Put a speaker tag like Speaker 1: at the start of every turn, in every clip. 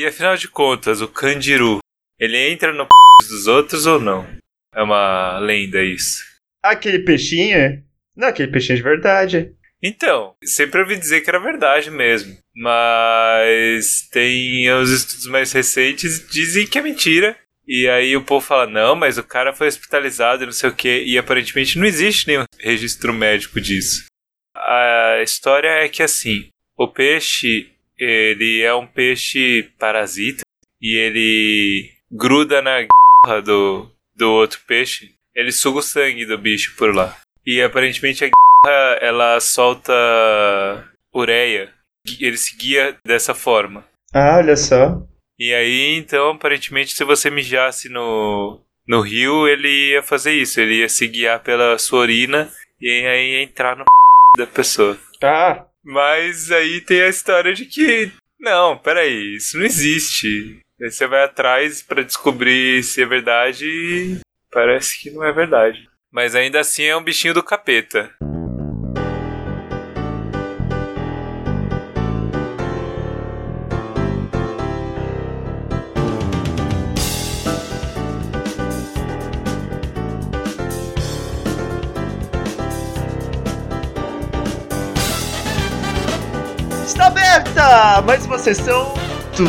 Speaker 1: E afinal de contas, o Kandiru, ele entra no p dos outros ou não? É uma lenda isso.
Speaker 2: Aquele peixinho? Não, aquele peixinho é de verdade.
Speaker 1: Então, sempre ouvi dizer que era verdade mesmo. Mas tem os estudos mais recentes dizem que é mentira. E aí o povo fala, não, mas o cara foi hospitalizado e não sei o que. E aparentemente não existe nenhum registro médico disso. A história é que assim, o peixe, ele é um peixe parasita. E ele gruda na g do, do outro peixe. Ele suga o sangue do bicho por lá. E aparentemente a g ela solta ureia. Ele se guia dessa forma.
Speaker 2: Ah, olha só.
Speaker 1: E aí, então, aparentemente, se você mijasse no, no rio, ele ia fazer isso. Ele ia se guiar pela sua urina e aí ia entrar no da pessoa.
Speaker 2: Ah.
Speaker 1: Mas aí tem a história de que. Não, peraí, isso não existe. Aí você vai atrás para descobrir se é verdade e parece que não é verdade. Mas ainda assim é um bichinho do capeta.
Speaker 2: Mais uma sessão do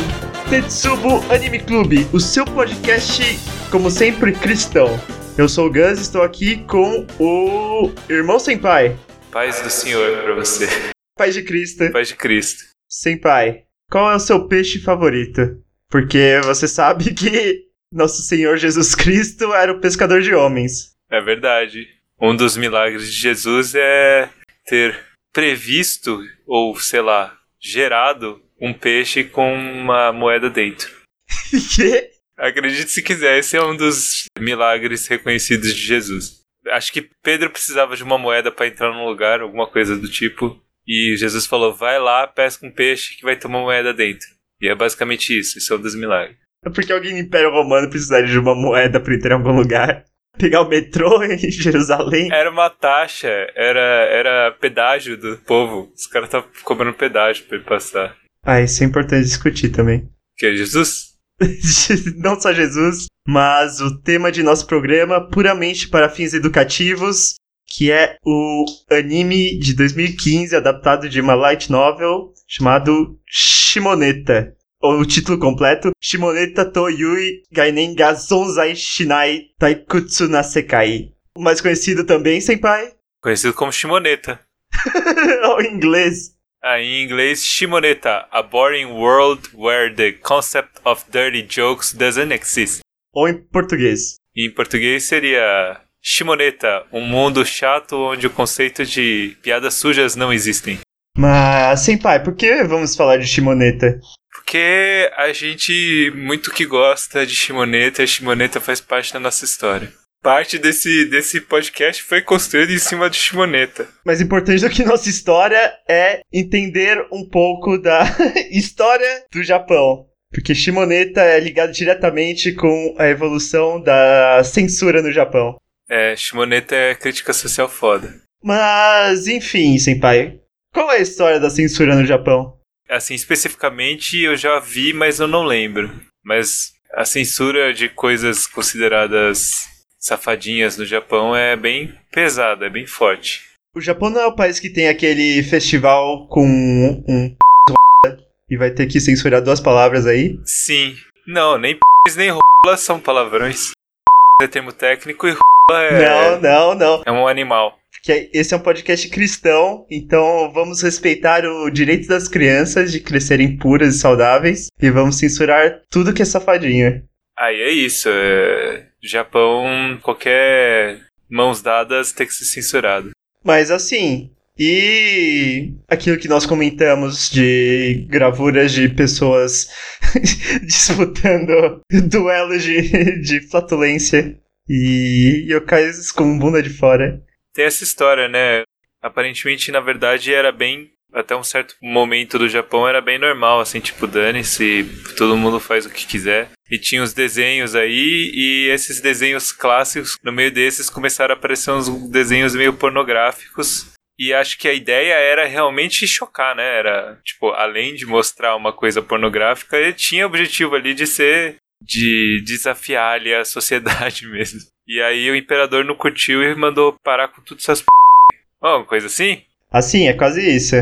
Speaker 2: Tetsubo Anime Clube, o seu podcast, como sempre, cristão. Eu sou o Gus e estou aqui com o irmão Senpai.
Speaker 1: Paz do Senhor pra você.
Speaker 2: Pai de Cristo.
Speaker 1: Paz de Cristo.
Speaker 2: Senpai, qual é o seu peixe favorito? Porque você sabe que nosso Senhor Jesus Cristo era o pescador de homens.
Speaker 1: É verdade. Um dos milagres de Jesus é ter previsto, ou sei lá, gerado um peixe com uma moeda dentro.
Speaker 2: que?
Speaker 1: Acredite se quiser, esse é um dos milagres reconhecidos de Jesus. Acho que Pedro precisava de uma moeda para entrar num lugar, alguma coisa do tipo. E Jesus falou: vai lá, pesca um peixe que vai ter uma moeda dentro. E é basicamente isso, isso é um dos milagres.
Speaker 2: É porque alguém no Império Romano precisaria de uma moeda para entrar em algum lugar. Pegar o metrô em Jerusalém.
Speaker 1: Era uma taxa, era, era pedágio do povo. Os caras estavam cobrando pedágio pra ele passar.
Speaker 2: Ah, isso é importante discutir também.
Speaker 1: Que é Jesus?
Speaker 2: Não só Jesus, mas o tema de nosso programa, puramente para fins educativos, que é o anime de 2015, adaptado de uma light novel, chamado Shimoneta. O título completo, Shimoneta to Yui Gainen ga Zonzai Shinai Taikutsu na Sekai. Mais conhecido também, Senpai?
Speaker 1: Conhecido como Shimoneta.
Speaker 2: Ou em inglês.
Speaker 1: Ah, em inglês, Shimoneta, a boring world where the concept of dirty jokes doesn't exist.
Speaker 2: Ou em português.
Speaker 1: E em português seria Shimoneta, um mundo chato onde o conceito de piadas sujas não existem.
Speaker 2: Mas, Senpai, por que vamos falar de Shimoneta?
Speaker 1: Porque a gente muito que gosta de Shimoneta, e a Shimoneta faz parte da nossa história. Parte desse, desse podcast foi construído em cima de Shimoneta.
Speaker 2: Mais importante do que nossa história é entender um pouco da história do Japão. Porque Shimoneta é ligado diretamente com a evolução da censura no Japão.
Speaker 1: É, Shimoneta é crítica social foda.
Speaker 2: Mas, enfim, senpai. Qual é a história da censura no Japão?
Speaker 1: Assim, especificamente eu já vi, mas eu não lembro. Mas a censura de coisas consideradas safadinhas no Japão é bem pesada, é bem forte.
Speaker 2: O Japão não é o país que tem aquele festival com um e vai ter que censurar duas palavras aí?
Speaker 1: Sim. Não, nem p nem rola são palavrões. é termo técnico e rola é.
Speaker 2: Não, não, não.
Speaker 1: É um animal.
Speaker 2: Porque esse é um podcast cristão, então vamos respeitar o direito das crianças de crescerem puras e saudáveis e vamos censurar tudo que é safadinho.
Speaker 1: Aí é isso. É... Japão, qualquer mãos dadas tem que ser censurado.
Speaker 2: Mas assim, e aquilo que nós comentamos de gravuras de pessoas disputando duelos de, de flatulência e yokais com bunda de fora.
Speaker 1: Tem essa história, né? Aparentemente, na verdade, era bem. Até um certo momento do Japão era bem normal, assim, tipo, dane-se, todo mundo faz o que quiser. E tinha os desenhos aí, e esses desenhos clássicos, no meio desses começaram a aparecer uns desenhos meio pornográficos. E acho que a ideia era realmente chocar, né? Era, tipo, além de mostrar uma coisa pornográfica, ele tinha o objetivo ali de ser. De desafiar ali a sociedade mesmo. E aí o imperador não curtiu e mandou parar com tudo essas p. Oh, uma coisa assim?
Speaker 2: Assim, é quase isso.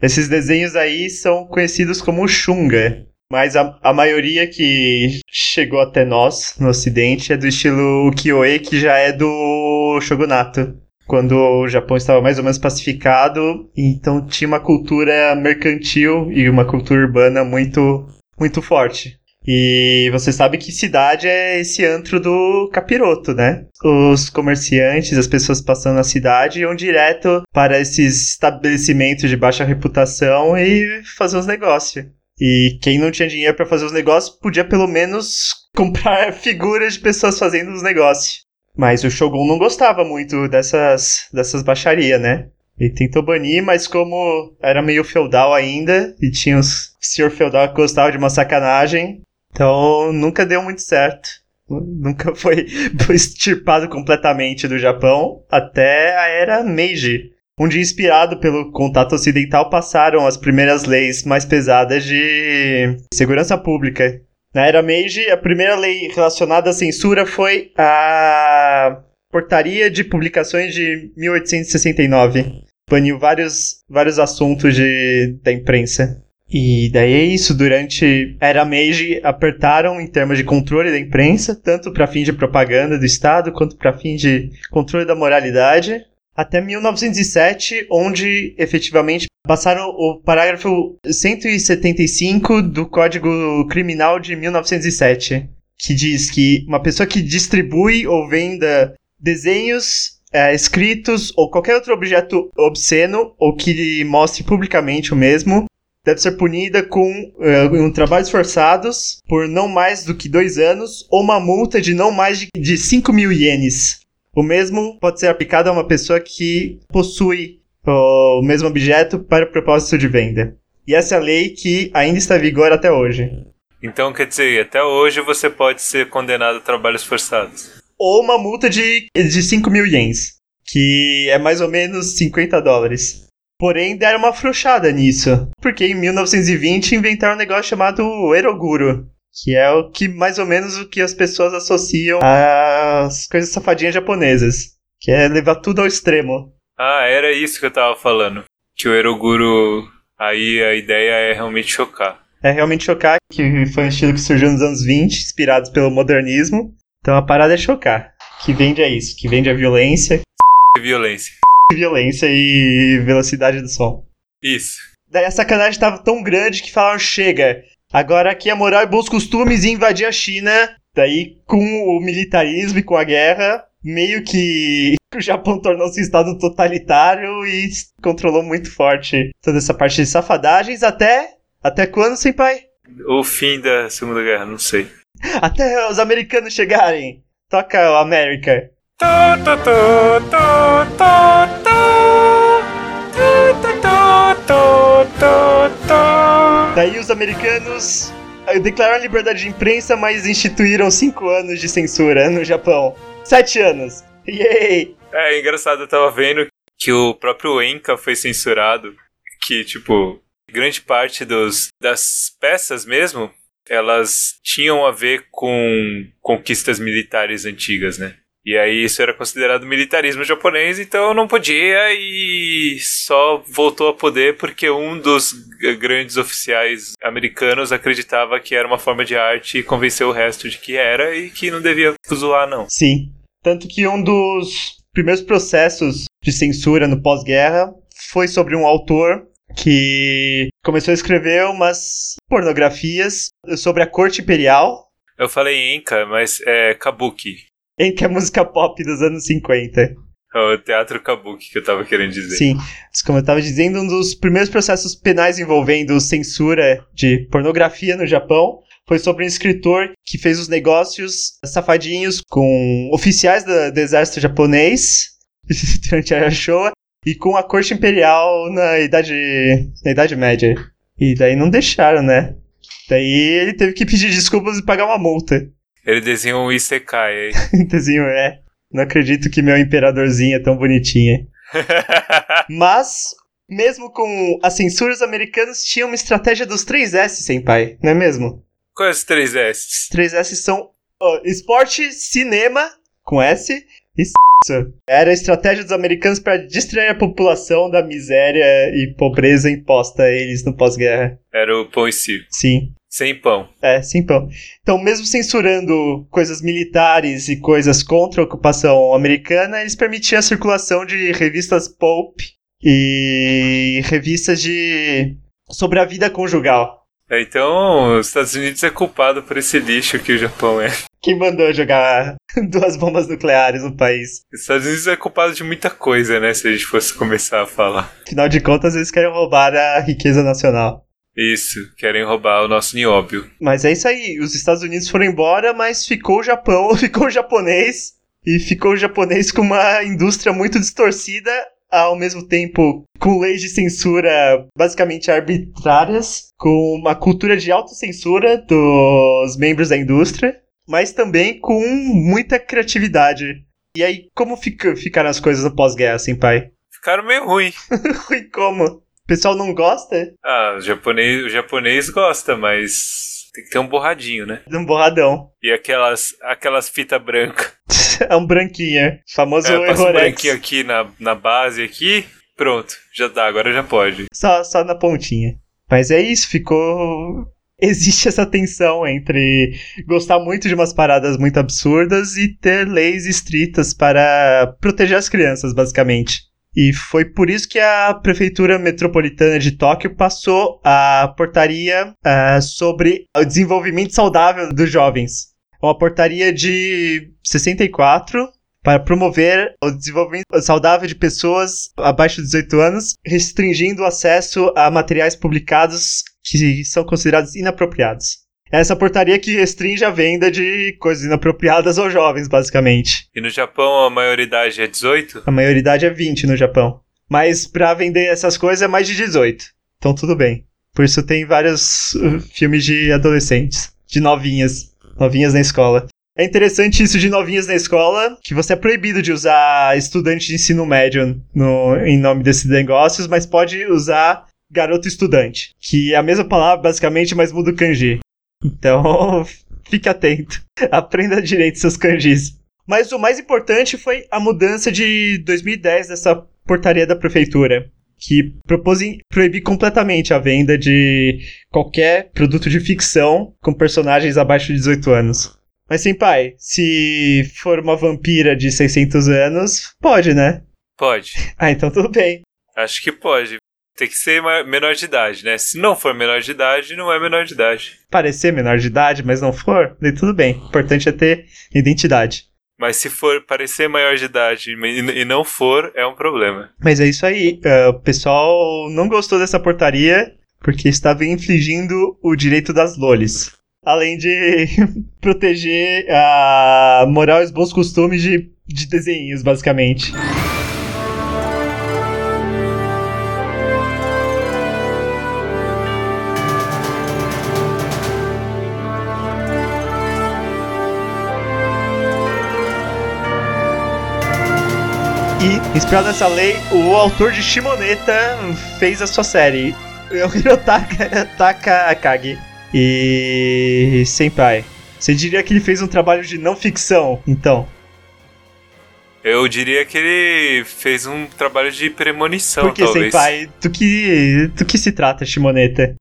Speaker 2: Esses desenhos aí são conhecidos como Shunga. Mas a, a maioria que chegou até nós, no ocidente, é do estilo Kyoe, que já é do Shogunato. Quando o Japão estava mais ou menos pacificado, então tinha uma cultura mercantil e uma cultura urbana muito, muito forte. E você sabe que cidade é esse antro do capiroto, né? Os comerciantes, as pessoas passando na cidade iam direto para esses estabelecimentos de baixa reputação e fazer os negócios. E quem não tinha dinheiro para fazer os negócios podia pelo menos comprar figuras de pessoas fazendo os negócios. Mas o Shogun não gostava muito dessas, dessas baixarias, né? Ele tentou banir, mas como era meio feudal ainda, e tinha os senhor feudal que gostava de uma sacanagem, então nunca deu muito certo. Nunca foi extirpado completamente do Japão até a era Meiji, onde, inspirado pelo contato ocidental, passaram as primeiras leis mais pesadas de segurança pública. Na era Meiji, a primeira lei relacionada à censura foi a Portaria de Publicações de 1869. Baniu vários, vários assuntos de, da imprensa. E daí é isso, durante era Meiji apertaram em termos de controle da imprensa, tanto para fim de propaganda do Estado quanto para fim de controle da moralidade até 1907, onde efetivamente passaram o parágrafo 175 do Código Criminal de 1907, que diz que uma pessoa que distribui ou venda desenhos, é, escritos ou qualquer outro objeto obsceno ou que mostre publicamente o mesmo deve ser punida com uh, um trabalhos forçados por não mais do que dois anos ou uma multa de não mais de, de 5 mil ienes. O mesmo pode ser aplicado a uma pessoa que possui o mesmo objeto para o propósito de venda. E essa é a lei que ainda está em vigor até hoje.
Speaker 1: Então, quer dizer, até hoje você pode ser condenado a trabalhos forçados.
Speaker 2: Ou uma multa de, de 5 mil ienes, que é mais ou menos 50 dólares. Porém, deram uma afrouxada nisso, porque em 1920 inventaram um negócio chamado Eroguro, que é o que mais ou menos o que as pessoas associam às coisas safadinhas japonesas, que é levar tudo ao extremo.
Speaker 1: Ah, era isso que eu tava falando. Que o Eroguro, aí a ideia é realmente chocar.
Speaker 2: É realmente chocar, que foi um estilo que surgiu nos anos 20, inspirados pelo modernismo. Então a parada é chocar. Que vende a isso, que vende a violência.
Speaker 1: Violência.
Speaker 2: Violência e velocidade do som.
Speaker 1: Isso.
Speaker 2: Daí a sacanagem tava tão grande que falaram: chega, Agora aqui é moral e bons costumes e invadir a China. Daí, com o militarismo e com a guerra, meio que o Japão tornou-se um estado totalitário e controlou muito forte toda essa parte de safadagens até. Até quando, sem pai?
Speaker 1: O fim da Segunda Guerra, não sei.
Speaker 2: Até os americanos chegarem. Toca o América. Daí os americanos eh, declararam liberdade de imprensa, mas instituíram cinco anos de censura no Japão. Sete anos. Yay!
Speaker 1: É, engraçado, eu tava vendo que o próprio Enka foi censurado. Que, tipo, grande parte dos, das peças mesmo, elas tinham a ver com conquistas militares antigas, né? E aí isso era considerado militarismo japonês, então não podia e só voltou a poder porque um dos grandes oficiais americanos acreditava que era uma forma de arte e convenceu o resto de que era e que não devia zoar não.
Speaker 2: Sim, tanto que um dos primeiros processos de censura no pós-guerra foi sobre um autor que começou a escrever umas pornografias sobre a corte imperial.
Speaker 1: Eu falei Enka, mas é Kabuki
Speaker 2: entre a música pop dos anos 50.
Speaker 1: O teatro kabuki que eu tava querendo dizer.
Speaker 2: Sim, como eu tava dizendo, um dos primeiros processos penais envolvendo censura de pornografia no Japão foi sobre um escritor que fez os negócios safadinhos com oficiais do, do exército japonês durante a Showa e com a corte imperial na idade, na idade média. E daí não deixaram, né? Daí ele teve que pedir desculpas e pagar uma multa.
Speaker 1: Ele desenhou um Isekai aí.
Speaker 2: Desenho é. Não acredito que meu imperadorzinho é tão bonitinho. Mas, mesmo com as censuras americanas, tinha uma estratégia dos 3S, senpai, não é mesmo?
Speaker 1: Quais os três S?
Speaker 2: Os 3S são ó, esporte, cinema, com S, e s***. Era a estratégia dos americanos para distrair a população da miséria e pobreza imposta a eles no pós-guerra.
Speaker 1: Era o pão e circo.
Speaker 2: Sim.
Speaker 1: Sem pão.
Speaker 2: É, sim, pão. Então, mesmo censurando coisas militares e coisas contra a ocupação americana, eles permitiam a circulação de revistas pulp e revistas de sobre a vida conjugal.
Speaker 1: É, Então, os Estados Unidos é culpado por esse lixo que o Japão é.
Speaker 2: Quem mandou jogar duas bombas nucleares no país?
Speaker 1: Os Estados Unidos é culpado de muita coisa, né? Se a gente fosse começar a falar.
Speaker 2: Afinal de contas, eles querem roubar a riqueza nacional.
Speaker 1: Isso, querem roubar o nosso nióbio.
Speaker 2: Mas é isso aí, os Estados Unidos foram embora, mas ficou o Japão, ficou o japonês, e ficou o japonês com uma indústria muito distorcida, ao mesmo tempo com leis de censura basicamente arbitrárias, com uma cultura de autocensura dos membros da indústria, mas também com muita criatividade. E aí, como fica, ficaram as coisas no pós-guerra, assim, pai?
Speaker 1: Ficaram meio ruim.
Speaker 2: Ruim como? O pessoal não gosta?
Speaker 1: Ah, o japonês, o japonês gosta, mas tem que ter um borradinho, né?
Speaker 2: Um borradão.
Speaker 1: E aquelas, aquelas fitas brancas.
Speaker 2: É um branquinho. Famoso
Speaker 1: É, passa um branquinho aqui na, na base aqui. Pronto, já dá, agora já pode.
Speaker 2: Só, só na pontinha. Mas é isso, ficou. Existe essa tensão entre gostar muito de umas paradas muito absurdas e ter leis estritas para proteger as crianças, basicamente. E foi por isso que a Prefeitura Metropolitana de Tóquio passou a portaria ah, sobre o desenvolvimento saudável dos jovens. Uma portaria de 64 para promover o desenvolvimento saudável de pessoas abaixo de 18 anos, restringindo o acesso a materiais publicados que são considerados inapropriados. Essa portaria que restringe a venda de coisas inapropriadas aos jovens, basicamente.
Speaker 1: E no Japão a maioridade é 18?
Speaker 2: A maioridade é 20 no Japão. Mas pra vender essas coisas é mais de 18. Então tudo bem. Por isso tem vários uh, filmes de adolescentes, de novinhas, novinhas na escola. É interessante isso de novinhas na escola, que você é proibido de usar estudante de ensino médio no, em nome desses negócios, mas pode usar garoto estudante, que é a mesma palavra basicamente, mas muda o kanji. Então, fique atento. Aprenda direito seus kanjis. Mas o mais importante foi a mudança de 2010 dessa portaria da prefeitura, que propôs proibir completamente a venda de qualquer produto de ficção com personagens abaixo de 18 anos. Mas sim, pai, se for uma vampira de 600 anos, pode, né?
Speaker 1: Pode.
Speaker 2: Ah, então tudo bem.
Speaker 1: Acho que pode. Tem que ser menor de idade, né? Se não for menor de idade, não é menor de idade.
Speaker 2: Parecer menor de idade, mas não for, daí tudo bem. O importante é ter identidade.
Speaker 1: Mas se for parecer maior de idade e não for, é um problema.
Speaker 2: Mas é isso aí. ah, o pessoal não gostou dessa portaria porque estava infligindo o direito das lolis. Além de proteger a moral e os bons costumes de, de desenhos, basicamente. E, inspirado nessa lei, o autor de Shimoneta fez a sua série. O Hirotaka Takakagi. E. Senpai. Você diria que ele fez um trabalho de não ficção, então?
Speaker 1: Eu diria que ele fez um trabalho de premonição,
Speaker 2: Por que,
Speaker 1: talvez.
Speaker 2: Senpai? Do que, do que se trata Shimoneta?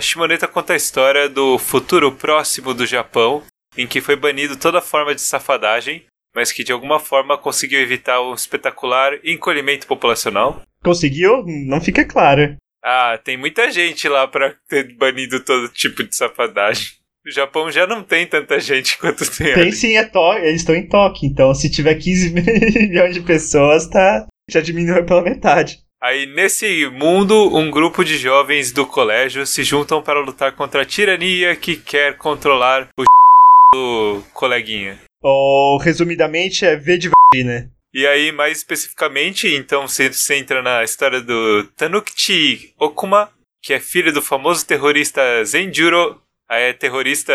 Speaker 1: Shimoneta conta a história do futuro próximo do Japão, em que foi banido toda forma de safadagem, mas que de alguma forma conseguiu evitar um espetacular encolhimento populacional.
Speaker 2: Conseguiu? Não fica claro.
Speaker 1: Ah, tem muita gente lá pra ter banido todo tipo de safadagem. O Japão já não tem tanta gente quanto tem,
Speaker 2: Tem
Speaker 1: ali.
Speaker 2: sim, é to eles estão em toque, então se tiver 15 milhões de pessoas, tá. Já diminuiu pela metade.
Speaker 1: Aí, nesse mundo, um grupo de jovens do colégio se juntam para lutar contra a tirania que quer controlar o do coleguinha.
Speaker 2: Ou, resumidamente, é V de vagina.
Speaker 1: E aí, mais especificamente, então você você entra na história do Tanukichi Okuma, que é filho do famoso terrorista Zenjuro. Aí é terrorista.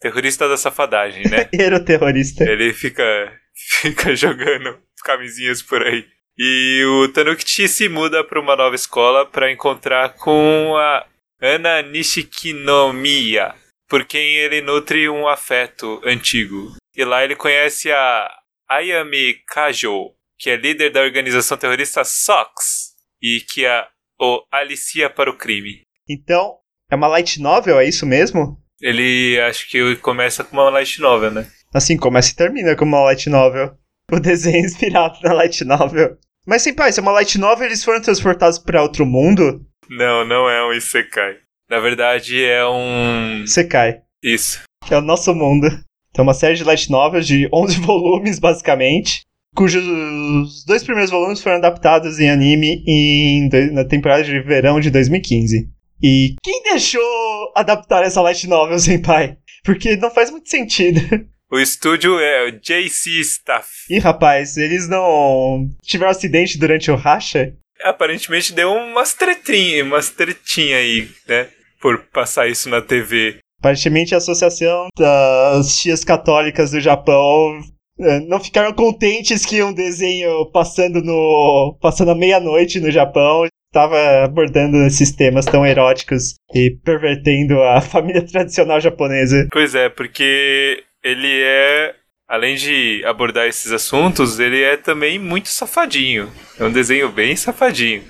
Speaker 1: terrorista da safadagem, né?
Speaker 2: Era terrorista.
Speaker 1: Ele fica. fica jogando camisinhas por aí. E o Tanukichi se muda para uma nova escola para encontrar com a Ana Nishikinomiya, por quem ele nutre um afeto antigo. E lá ele conhece a Ayami Kajo, que é líder da organização terrorista SOX, e que a, o alicia para o crime.
Speaker 2: Então, é uma light novel, é isso mesmo?
Speaker 1: Ele acho que começa com uma light novel, né?
Speaker 2: Assim, começa e termina com uma light novel. O desenho é inspirado na light novel. Mas, sem pai, se é uma light novel, eles foram transportados para outro mundo?
Speaker 1: Não, não é um Isekai. Na verdade, é um.
Speaker 2: Sekai.
Speaker 1: Isso.
Speaker 2: É o nosso mundo. Então, uma série de light novels de 11 volumes, basicamente, cujos dois primeiros volumes foram adaptados em anime em, na temporada de verão de 2015. E quem deixou adaptar essa light novel, Senpai? Porque não faz muito sentido.
Speaker 1: O estúdio é o JC Staff.
Speaker 2: Ih, rapaz, eles não tiveram acidente durante o racha?
Speaker 1: Aparentemente deu umas tretinhas, umas tretinhas aí, né? Por passar isso na TV.
Speaker 2: Aparentemente a Associação das Tias Católicas do Japão eh, não ficaram contentes que um desenho passando no passando à meia-noite no Japão estava abordando esses temas tão eróticos e pervertendo a família tradicional japonesa.
Speaker 1: Pois é, porque ele é, além de abordar esses assuntos, ele é também muito safadinho. É um desenho bem safadinho.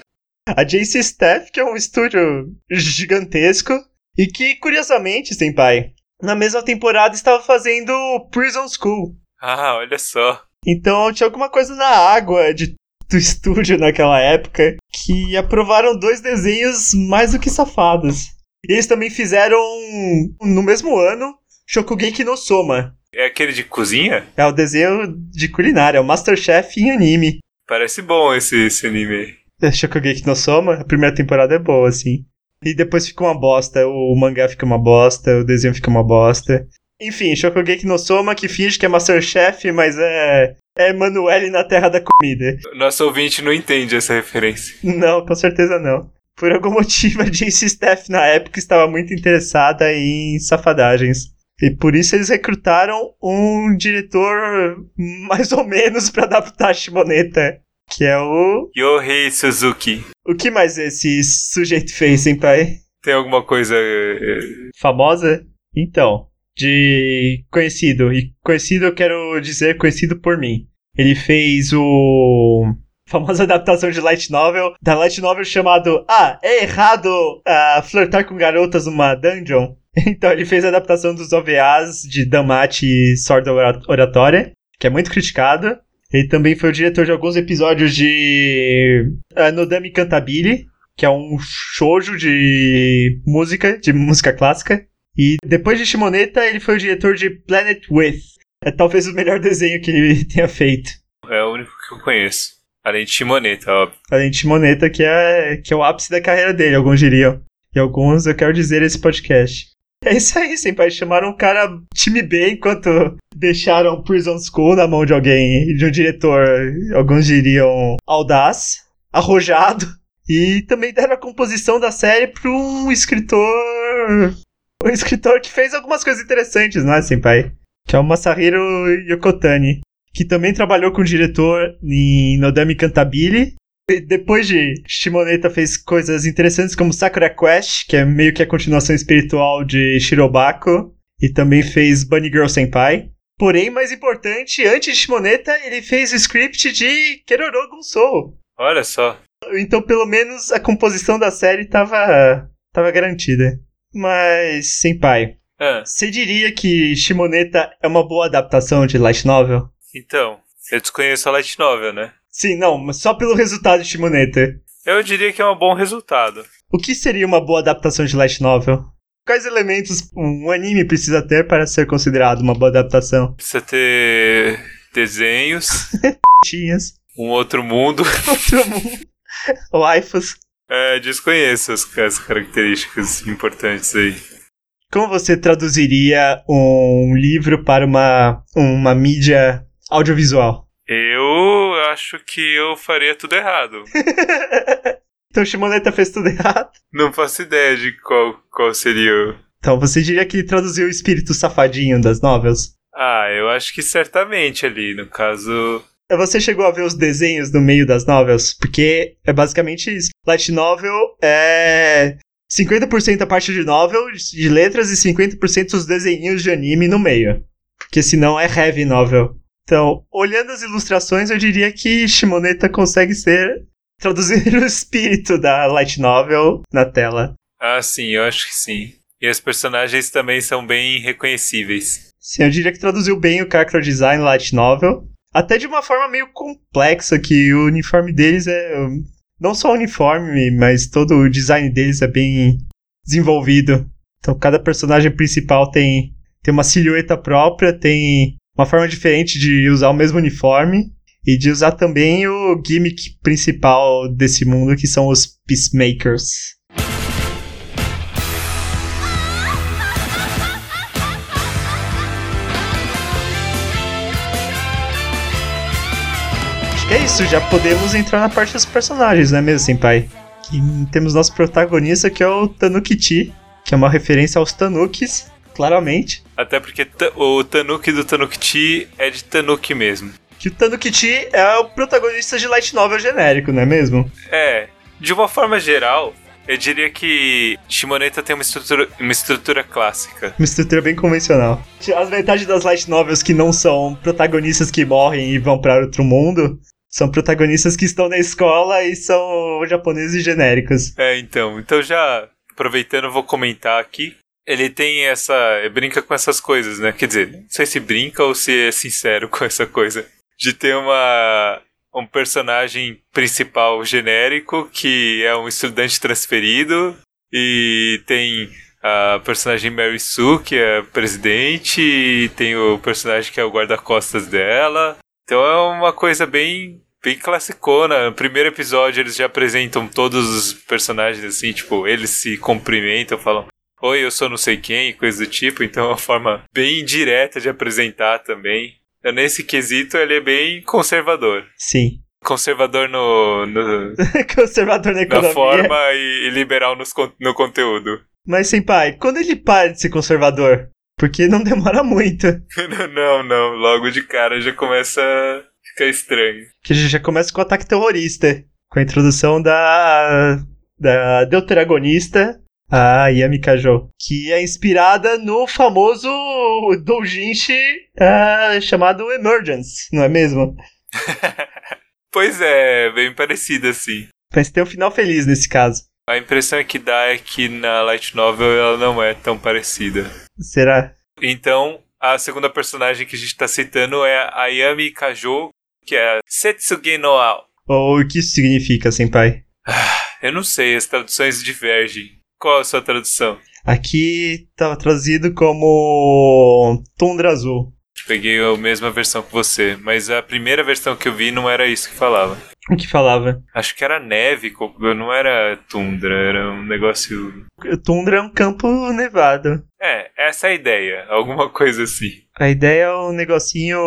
Speaker 2: A JC Staff, que é um estúdio gigantesco, e que, curiosamente, Senpai, na mesma temporada estava fazendo Prison School.
Speaker 1: Ah, olha só.
Speaker 2: Então tinha alguma coisa na água de, do estúdio naquela época que aprovaram dois desenhos mais do que safados. Eles também fizeram, no mesmo ano, Shokugeki no Soma.
Speaker 1: É aquele de cozinha?
Speaker 2: É o desenho de culinária, é o Masterchef em anime.
Speaker 1: Parece bom esse, esse anime.
Speaker 2: É Shokugeki no Soma, a primeira temporada é boa, assim. E depois fica uma bosta, o mangá fica uma bosta, o desenho fica uma bosta. Enfim, Shokugeki no Soma que finge que é Masterchef, mas é é Emanuele na Terra da Comida.
Speaker 1: Nosso ouvinte não entende essa referência.
Speaker 2: Não, com certeza não. Por algum motivo, a JC Staff na época estava muito interessada em safadagens. E por isso eles recrutaram um diretor mais ou menos para adaptar a Shimoneta, que é o
Speaker 1: Yohei Suzuki.
Speaker 2: O que mais esse sujeito fez, hein, pai?
Speaker 1: Tem alguma coisa eh,
Speaker 2: famosa? Então, de conhecido. E conhecido eu quero dizer conhecido por mim. Ele fez o famosa adaptação de light novel, da light novel chamado Ah, é errado uh, flertar com garotas numa dungeon. Então ele fez a adaptação dos OVAs de Damate e Sword Oratória, que é muito criticado. Ele também foi o diretor de alguns episódios de uh, Nodami Cantabile, que é um shoujo de música, de música clássica. E depois de Shimoneta, ele foi o diretor de Planet With. É talvez o melhor desenho que ele tenha feito.
Speaker 1: É o único que eu conheço. Além de Shimoneta, óbvio.
Speaker 2: Além de Shimoneta, que é, que é o ápice da carreira dele, alguns diriam. E alguns eu quero dizer esse podcast. É isso aí, Senpai. Chamaram um cara time B enquanto deixaram Prison School na mão de alguém, de um diretor, alguns diriam audaz, arrojado. E também deram a composição da série para um escritor. Um escritor que fez algumas coisas interessantes, não é, Senpai? Que é o Masahiro Yokotani. Que também trabalhou com o diretor em Nodami Cantabile depois de Shimoneta fez coisas interessantes como Sakura Quest, que é meio que a continuação espiritual de Shirobako, e também fez Bunny Girl Senpai. Porém, mais importante, antes de Shimoneta, ele fez o script de Keroro Gunsou.
Speaker 1: Olha só.
Speaker 2: Então, pelo menos, a composição da série tava, tava garantida. Mas, Senpai,
Speaker 1: ah.
Speaker 2: você diria que Shimoneta é uma boa adaptação de light novel?
Speaker 1: Então, eu desconheço a light novel, né?
Speaker 2: Sim, não, mas só pelo resultado de Shimoneta.
Speaker 1: Eu diria que é um bom resultado.
Speaker 2: O que seria uma boa adaptação de light novel? Quais elementos um anime precisa ter para ser considerado uma boa adaptação?
Speaker 1: Precisa ter desenhos.
Speaker 2: Tinhas.
Speaker 1: um outro mundo.
Speaker 2: Outro mundo. Waifus.
Speaker 1: É, desconheço as, as características importantes aí.
Speaker 2: Como você traduziria um livro para uma, uma mídia audiovisual?
Speaker 1: Eu acho que eu faria tudo errado.
Speaker 2: então Shimoneta fez tudo errado?
Speaker 1: Não faço ideia de qual, qual seria o...
Speaker 2: Então você diria que ele traduziu o espírito safadinho das novelas?
Speaker 1: Ah, eu acho que certamente ali, no caso...
Speaker 2: Você chegou a ver os desenhos no meio das novels? Porque é basicamente isso. Light novel é 50% a parte de novel, de letras, e 50% os desenhinhos de anime no meio. Porque senão é heavy novel. Então, olhando as ilustrações, eu diria que Shimoneta consegue ser traduzir o espírito da light novel na tela.
Speaker 1: Ah, sim, eu acho que sim. E os personagens também são bem reconhecíveis.
Speaker 2: Sim, eu diria que traduziu bem o character design light novel. Até de uma forma meio complexa, que o uniforme deles é. Não só o uniforme, mas todo o design deles é bem desenvolvido. Então cada personagem principal tem, tem uma silhueta própria, tem uma forma diferente de usar o mesmo uniforme e de usar também o gimmick principal desse mundo, que são os Peacemakers. Acho que é isso, já podemos entrar na parte dos personagens, não é mesmo, Senpai? Que temos nosso protagonista que é o Tanuki que é uma referência aos Tanukis, claramente.
Speaker 1: Até porque o Tanuki do Tanuki é de Tanuki mesmo.
Speaker 2: Que o Tanuki é o protagonista de light novel genérico, não é mesmo?
Speaker 1: É. De uma forma geral, eu diria que Shimoneta tem uma estrutura, uma estrutura clássica.
Speaker 2: Uma estrutura bem convencional. As metade das light novels que não são protagonistas que morrem e vão para outro mundo são protagonistas que estão na escola e são japoneses genéricos.
Speaker 1: É, então. Então já aproveitando, vou comentar aqui ele tem essa. brinca com essas coisas, né? Quer dizer, não sei se brinca ou se é sincero com essa coisa. De ter uma. um personagem principal genérico que é um estudante transferido e tem a personagem Mary Sue, que é presidente, e tem o personagem que é o guarda-costas dela. Então é uma coisa bem bem classicona. No primeiro episódio eles já apresentam todos os personagens assim, tipo, eles se cumprimentam, falam oi, eu sou não sei quem, coisa do tipo, então é uma forma bem direta de apresentar também. Então, nesse quesito, ele é bem conservador.
Speaker 2: Sim.
Speaker 1: Conservador no. no
Speaker 2: conservador na economia.
Speaker 1: Na forma e, e liberal nos, no conteúdo.
Speaker 2: Mas, sem pai, quando ele para de ser conservador? Porque não demora muito.
Speaker 1: não, não. Logo de cara já começa a ficar estranho.
Speaker 2: Que já começa com o ataque terrorista. Com a introdução da. da deuteragonista a Yami Kajo, que é inspirada no famoso doujinshi uh, chamado Emergence, não é mesmo?
Speaker 1: pois é, bem parecido assim.
Speaker 2: Mas tem um final feliz nesse caso.
Speaker 1: A impressão que dá é que na light novel ela não é tão parecida.
Speaker 2: Será?
Speaker 1: Então, a segunda personagem que a gente está citando é a Yami Kajo, que é Setsuge no Ao.
Speaker 2: O que isso significa, senpai?
Speaker 1: Ah, eu não sei, as traduções divergem. Qual a sua tradução?
Speaker 2: Aqui estava traduzido como Tundra Azul.
Speaker 1: Peguei a mesma versão que você, mas a primeira versão que eu vi não era isso que falava.
Speaker 2: O que falava?
Speaker 1: Acho que era neve, não era tundra, era um negócio.
Speaker 2: Tundra é um campo nevado.
Speaker 1: É, essa é a ideia, alguma coisa assim.
Speaker 2: A ideia é um negocinho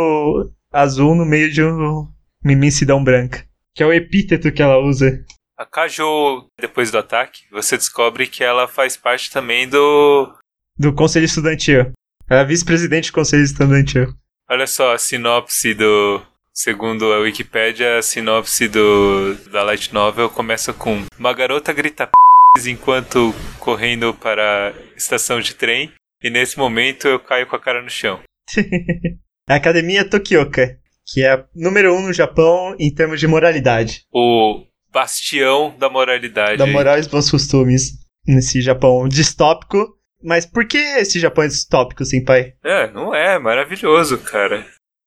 Speaker 2: azul no meio de uma imensidão branca. Que é o epíteto que ela usa.
Speaker 1: A Kajo, depois do ataque, você descobre que ela faz parte também do.
Speaker 2: Do Conselho Estudantil. Ela é vice-presidente do Conselho Estudantil.
Speaker 1: Olha só a sinopse do. Segundo a Wikipedia, a sinopse do, da Light Novel começa com: Uma garota grita p enquanto correndo para a estação de trem, e nesse momento eu caio com a cara no chão.
Speaker 2: a Academia Tokioka, que é a número um no Japão em termos de moralidade.
Speaker 1: O bastião da moralidade.
Speaker 2: Da moral e bons costumes nesse Japão distópico. Mas por que esse Japão é distópico, pai?
Speaker 1: É, não é, maravilhoso, cara.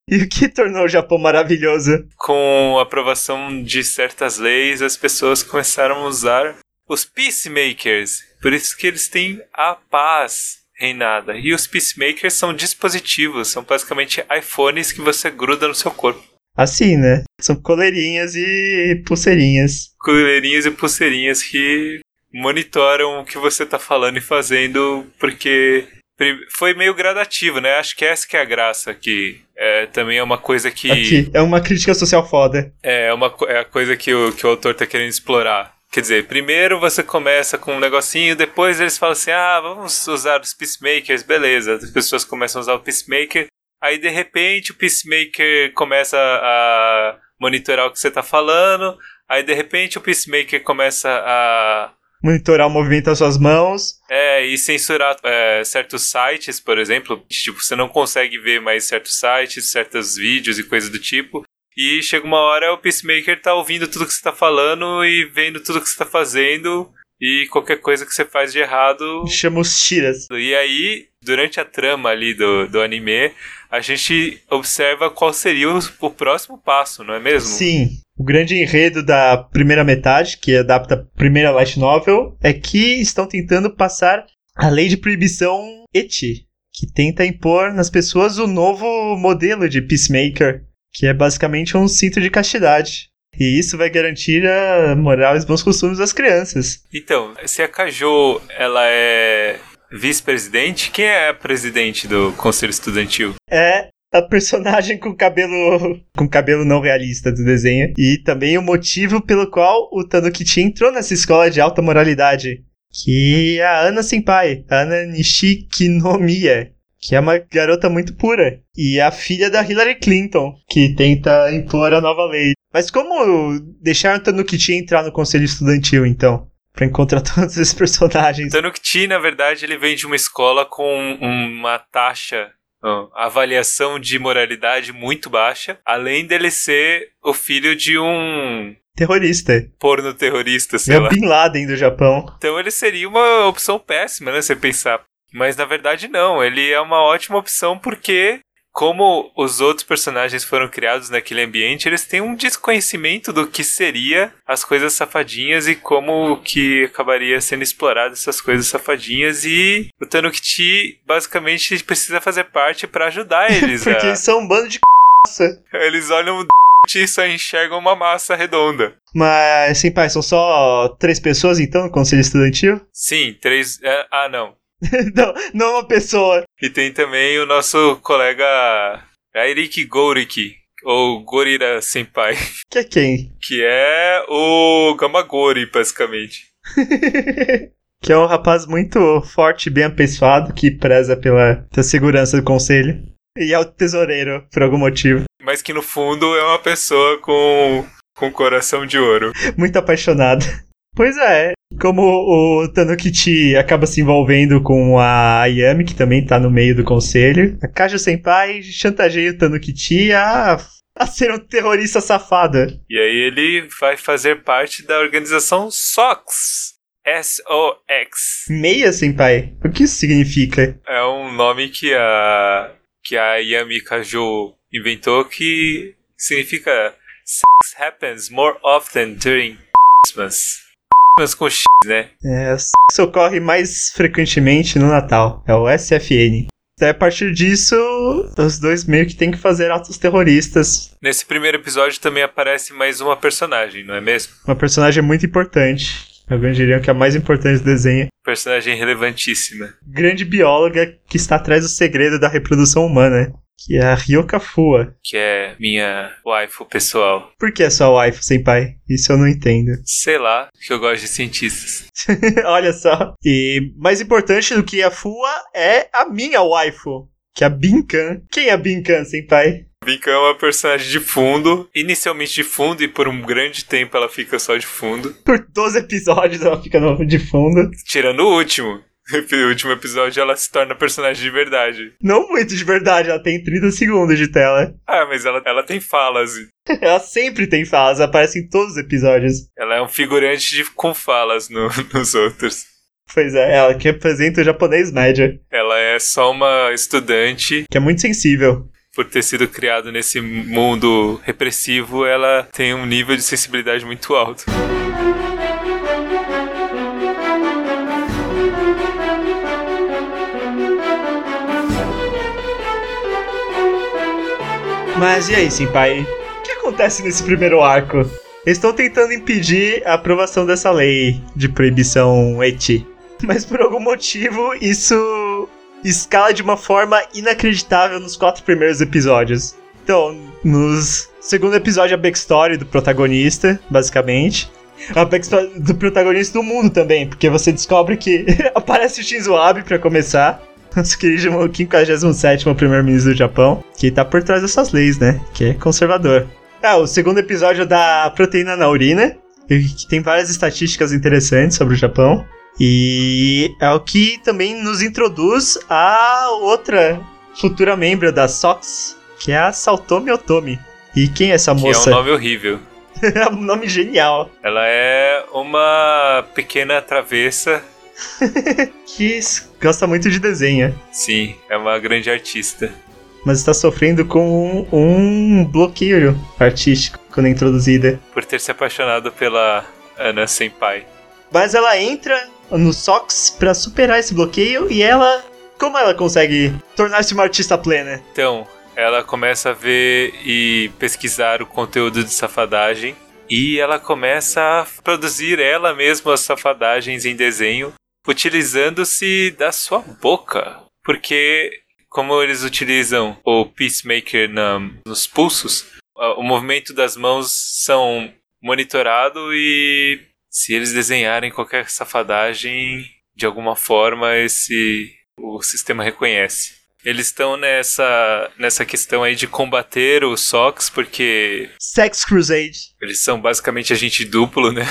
Speaker 2: E o que tornou o Japão maravilhoso?
Speaker 1: Com a aprovação de certas leis, as pessoas começaram a usar os peacemakers. Por isso que eles têm a paz reinada. E os peacemakers são dispositivos, são basicamente iPhones que você gruda no seu corpo.
Speaker 2: Assim, né? São coleirinhas e pulseirinhas.
Speaker 1: Coleirinhas e pulseirinhas que monitoram o que você tá falando e fazendo, porque foi meio gradativo, né? Acho que essa que é a graça, que é, também é uma coisa que...
Speaker 2: Aqui, é uma crítica social foda.
Speaker 1: É, é, uma, é a coisa que o, que o autor tá querendo explorar. Quer dizer, primeiro você começa com um negocinho, depois eles falam assim, ah, vamos usar os peacemakers, beleza. As pessoas começam a usar o peacemaker, Aí de repente o Peacemaker começa a monitorar o que você tá falando. Aí de repente o Peacemaker começa a
Speaker 2: monitorar o movimento das suas mãos.
Speaker 1: É, e censurar é, certos sites, por exemplo. Tipo, você não consegue ver mais certos sites, certos vídeos e coisas do tipo. E chega uma hora o Peacemaker tá ouvindo tudo que você tá falando e vendo tudo que você tá fazendo. E qualquer coisa que você faz de errado.
Speaker 2: Chama os tiras.
Speaker 1: E aí, durante a trama ali do, do anime, a gente observa qual seria o, próximo passo, não é mesmo?
Speaker 2: Sim. O grande enredo da primeira metade, que adapta a primeira light novel, é que estão tentando passar a lei de proibição eti, que tenta impor nas pessoas o novo modelo de peacemaker, que é basicamente um cinto de castidade. E isso vai garantir a moral e os bons costumes das crianças.
Speaker 1: Então, se a Kajo, ela é vice-presidente, quem é presidente do conselho estudantil?
Speaker 2: É a personagem com cabelo com cabelo não realista do desenho e também o motivo pelo qual o Tanukichi entrou nessa escola de alta moralidade, que é a Ana Senpai, Ana Nishikinomiya, que é uma garota muito pura e a filha da Hillary Clinton, que tenta impor a nova lei. Mas como deixar o Tanukichi entrar no conselho estudantil então? Pra encontrar todos esses personagens.
Speaker 1: Tanukichi, na verdade, ele vem de uma escola com uma taxa avaliação de moralidade muito baixa, além dele ser o filho de um
Speaker 2: terrorista.
Speaker 1: Porno terrorista, sei
Speaker 2: é
Speaker 1: lá.
Speaker 2: Bin Laden do Japão.
Speaker 1: Então ele seria uma opção péssima, né, você pensar. Mas na verdade não, ele é uma ótima opção porque como os outros personagens foram criados naquele ambiente, eles têm um desconhecimento do que seria as coisas safadinhas e como que acabaria sendo explorado essas coisas safadinhas e o Tanuki basicamente precisa fazer parte para ajudar eles.
Speaker 2: Porque
Speaker 1: a...
Speaker 2: eles são um bando de c...
Speaker 1: Eles olham o e só enxergam uma massa redonda.
Speaker 2: Mas, sim, pai, são só três pessoas então no conselho estudantil?
Speaker 1: Sim, três. É... Ah, não.
Speaker 2: não, não uma pessoa.
Speaker 1: E tem também o nosso colega Airik Gouriki, ou Gorira Senpai.
Speaker 2: Que é quem?
Speaker 1: Que é o Gamagori, basicamente.
Speaker 2: que é um rapaz muito forte, bem apessoado, que preza pela, pela segurança do conselho. E é o tesoureiro, por algum motivo.
Speaker 1: Mas que no fundo é uma pessoa com, com coração de ouro.
Speaker 2: Muito apaixonada. Pois é, como o Tanukichi acaba se envolvendo com a Ayami, que também tá no meio do conselho, a Kajo Senpai chantageia o Tanukichi a, a ser um terrorista safada.
Speaker 1: E aí ele vai fazer parte da organização SOX. S-O-X.
Speaker 2: Meia Senpai. O que isso significa?
Speaker 1: É um nome que a que a Yami Kajo inventou que significa Sex happens more often during Christmas X, né?
Speaker 2: É, isso ocorre mais frequentemente no Natal. É o SFN. Daí, a partir disso, os dois meio que tem que fazer atos terroristas.
Speaker 1: Nesse primeiro episódio também aparece mais uma personagem, não é mesmo?
Speaker 2: Uma personagem muito importante. Alguns diriam que é a mais importante do desenho.
Speaker 1: Personagem relevantíssima.
Speaker 2: Grande bióloga que está atrás do segredo da reprodução humana que é a Ryoka Fua.
Speaker 1: Que é minha waifu pessoal.
Speaker 2: Por que é sua waifu, senpai? Isso eu não entendo.
Speaker 1: Sei lá, que eu gosto de cientistas.
Speaker 2: Olha só. E mais importante do que a Fua é a minha waifu, que é a Binkan. Quem é a Binkan, senpai?
Speaker 1: Binkan é uma personagem de fundo, inicialmente de fundo, e por um grande tempo ela fica só de fundo.
Speaker 2: Por 12 episódios ela fica de fundo.
Speaker 1: Tirando o último. No último episódio ela se torna personagem de verdade.
Speaker 2: Não muito de verdade, ela tem 30 segundos de tela.
Speaker 1: Ah, mas ela, ela tem falas.
Speaker 2: ela sempre tem falas, aparece em todos os episódios.
Speaker 1: Ela é um figurante de, com falas no, nos outros.
Speaker 2: Pois é, ela que representa o japonês médio.
Speaker 1: Ela é só uma estudante.
Speaker 2: Que é muito sensível.
Speaker 1: Por ter sido criado nesse mundo repressivo, ela tem um nível de sensibilidade muito alto.
Speaker 2: Mas e aí, Senpai? O que acontece nesse primeiro arco? Estão tentando impedir a aprovação dessa lei de proibição eti. Mas por algum motivo, isso escala de uma forma inacreditável nos quatro primeiros episódios. Então, nos segundo episódio, a backstory do protagonista, basicamente. A backstory do protagonista do mundo também, porque você descobre que aparece o Shinzo Abe pra começar. Nosso querido 57 primeiro-ministro do Japão, que tá por trás dessas leis, né? Que é conservador. Ah, o segundo episódio da proteína na urina, que tem várias estatísticas interessantes sobre o Japão. E é o que também nos introduz a outra futura membro da SOX, que é a Saltomi Otomi. E quem é essa moça?
Speaker 1: Que é um nome horrível.
Speaker 2: é um nome genial.
Speaker 1: Ela é uma pequena travessa.
Speaker 2: que gosta muito de desenho.
Speaker 1: Sim, é uma grande artista.
Speaker 2: Mas está sofrendo com um, um bloqueio artístico quando é introduzida.
Speaker 1: Por ter se apaixonado pela Ana Senpai.
Speaker 2: Mas ela entra no SOX para superar esse bloqueio e ela. Como ela consegue tornar-se uma artista plena?
Speaker 1: Então, ela começa a ver e pesquisar o conteúdo de safadagem e ela começa a produzir ela mesma as safadagens em desenho, utilizando-se da sua boca. Porque, como eles utilizam o Peacemaker na, nos pulsos, o movimento das mãos são monitorado e se eles desenharem qualquer safadagem, de alguma forma esse o sistema reconhece. Eles estão nessa, nessa questão aí de combater os Sox, porque.
Speaker 2: Sex Crusade.
Speaker 1: Eles são basicamente agente duplo, né?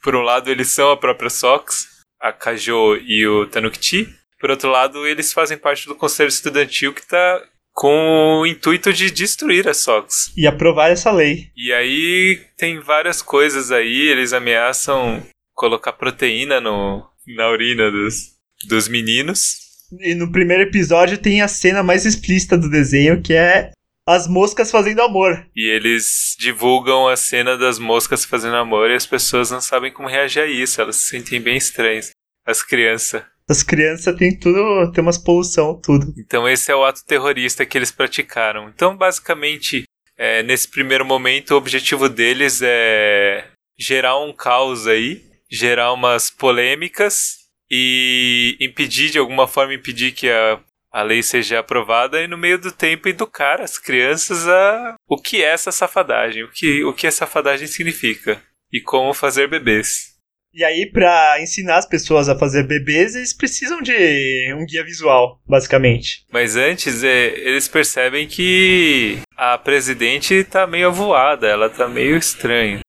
Speaker 1: Por um lado, eles são a própria Sox, a Kajo e o Tanukti. Por outro lado, eles fazem parte do conselho estudantil que está com o intuito de destruir a SOX.
Speaker 2: E aprovar essa lei.
Speaker 1: E aí tem várias coisas aí, eles ameaçam colocar proteína no, na urina dos, dos meninos.
Speaker 2: E no primeiro episódio tem a cena mais explícita do desenho, que é as moscas fazendo amor.
Speaker 1: E eles divulgam a cena das moscas fazendo amor e as pessoas não sabem como reagir a isso, elas se sentem bem estranhas. As crianças.
Speaker 2: As crianças têm tudo, tem umas poluição, tudo.
Speaker 1: Então esse é o ato terrorista que eles praticaram. Então basicamente, é, nesse primeiro momento, o objetivo deles é gerar um caos aí, gerar umas polêmicas e impedir, de alguma forma, impedir que a, a lei seja aprovada e no meio do tempo educar as crianças a o que é essa safadagem, o que, o que a safadagem significa e como fazer bebês.
Speaker 2: E aí, para ensinar as pessoas a fazer bebês, eles precisam de um guia visual, basicamente.
Speaker 1: Mas antes, é, eles percebem que a presidente tá meio avoada, ela tá meio estranha.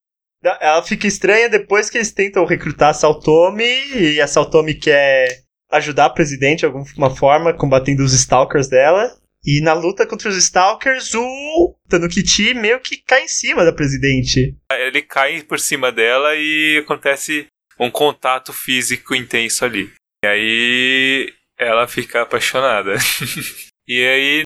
Speaker 2: Ela fica estranha depois que eles tentam recrutar a Saltome, e a Saltome quer ajudar a presidente de alguma forma, combatendo os stalkers dela. E na luta contra os Stalkers, o Tanukiti meio que cai em cima da presidente.
Speaker 1: Ele cai por cima dela e acontece um contato físico intenso ali. E aí ela fica apaixonada. e aí,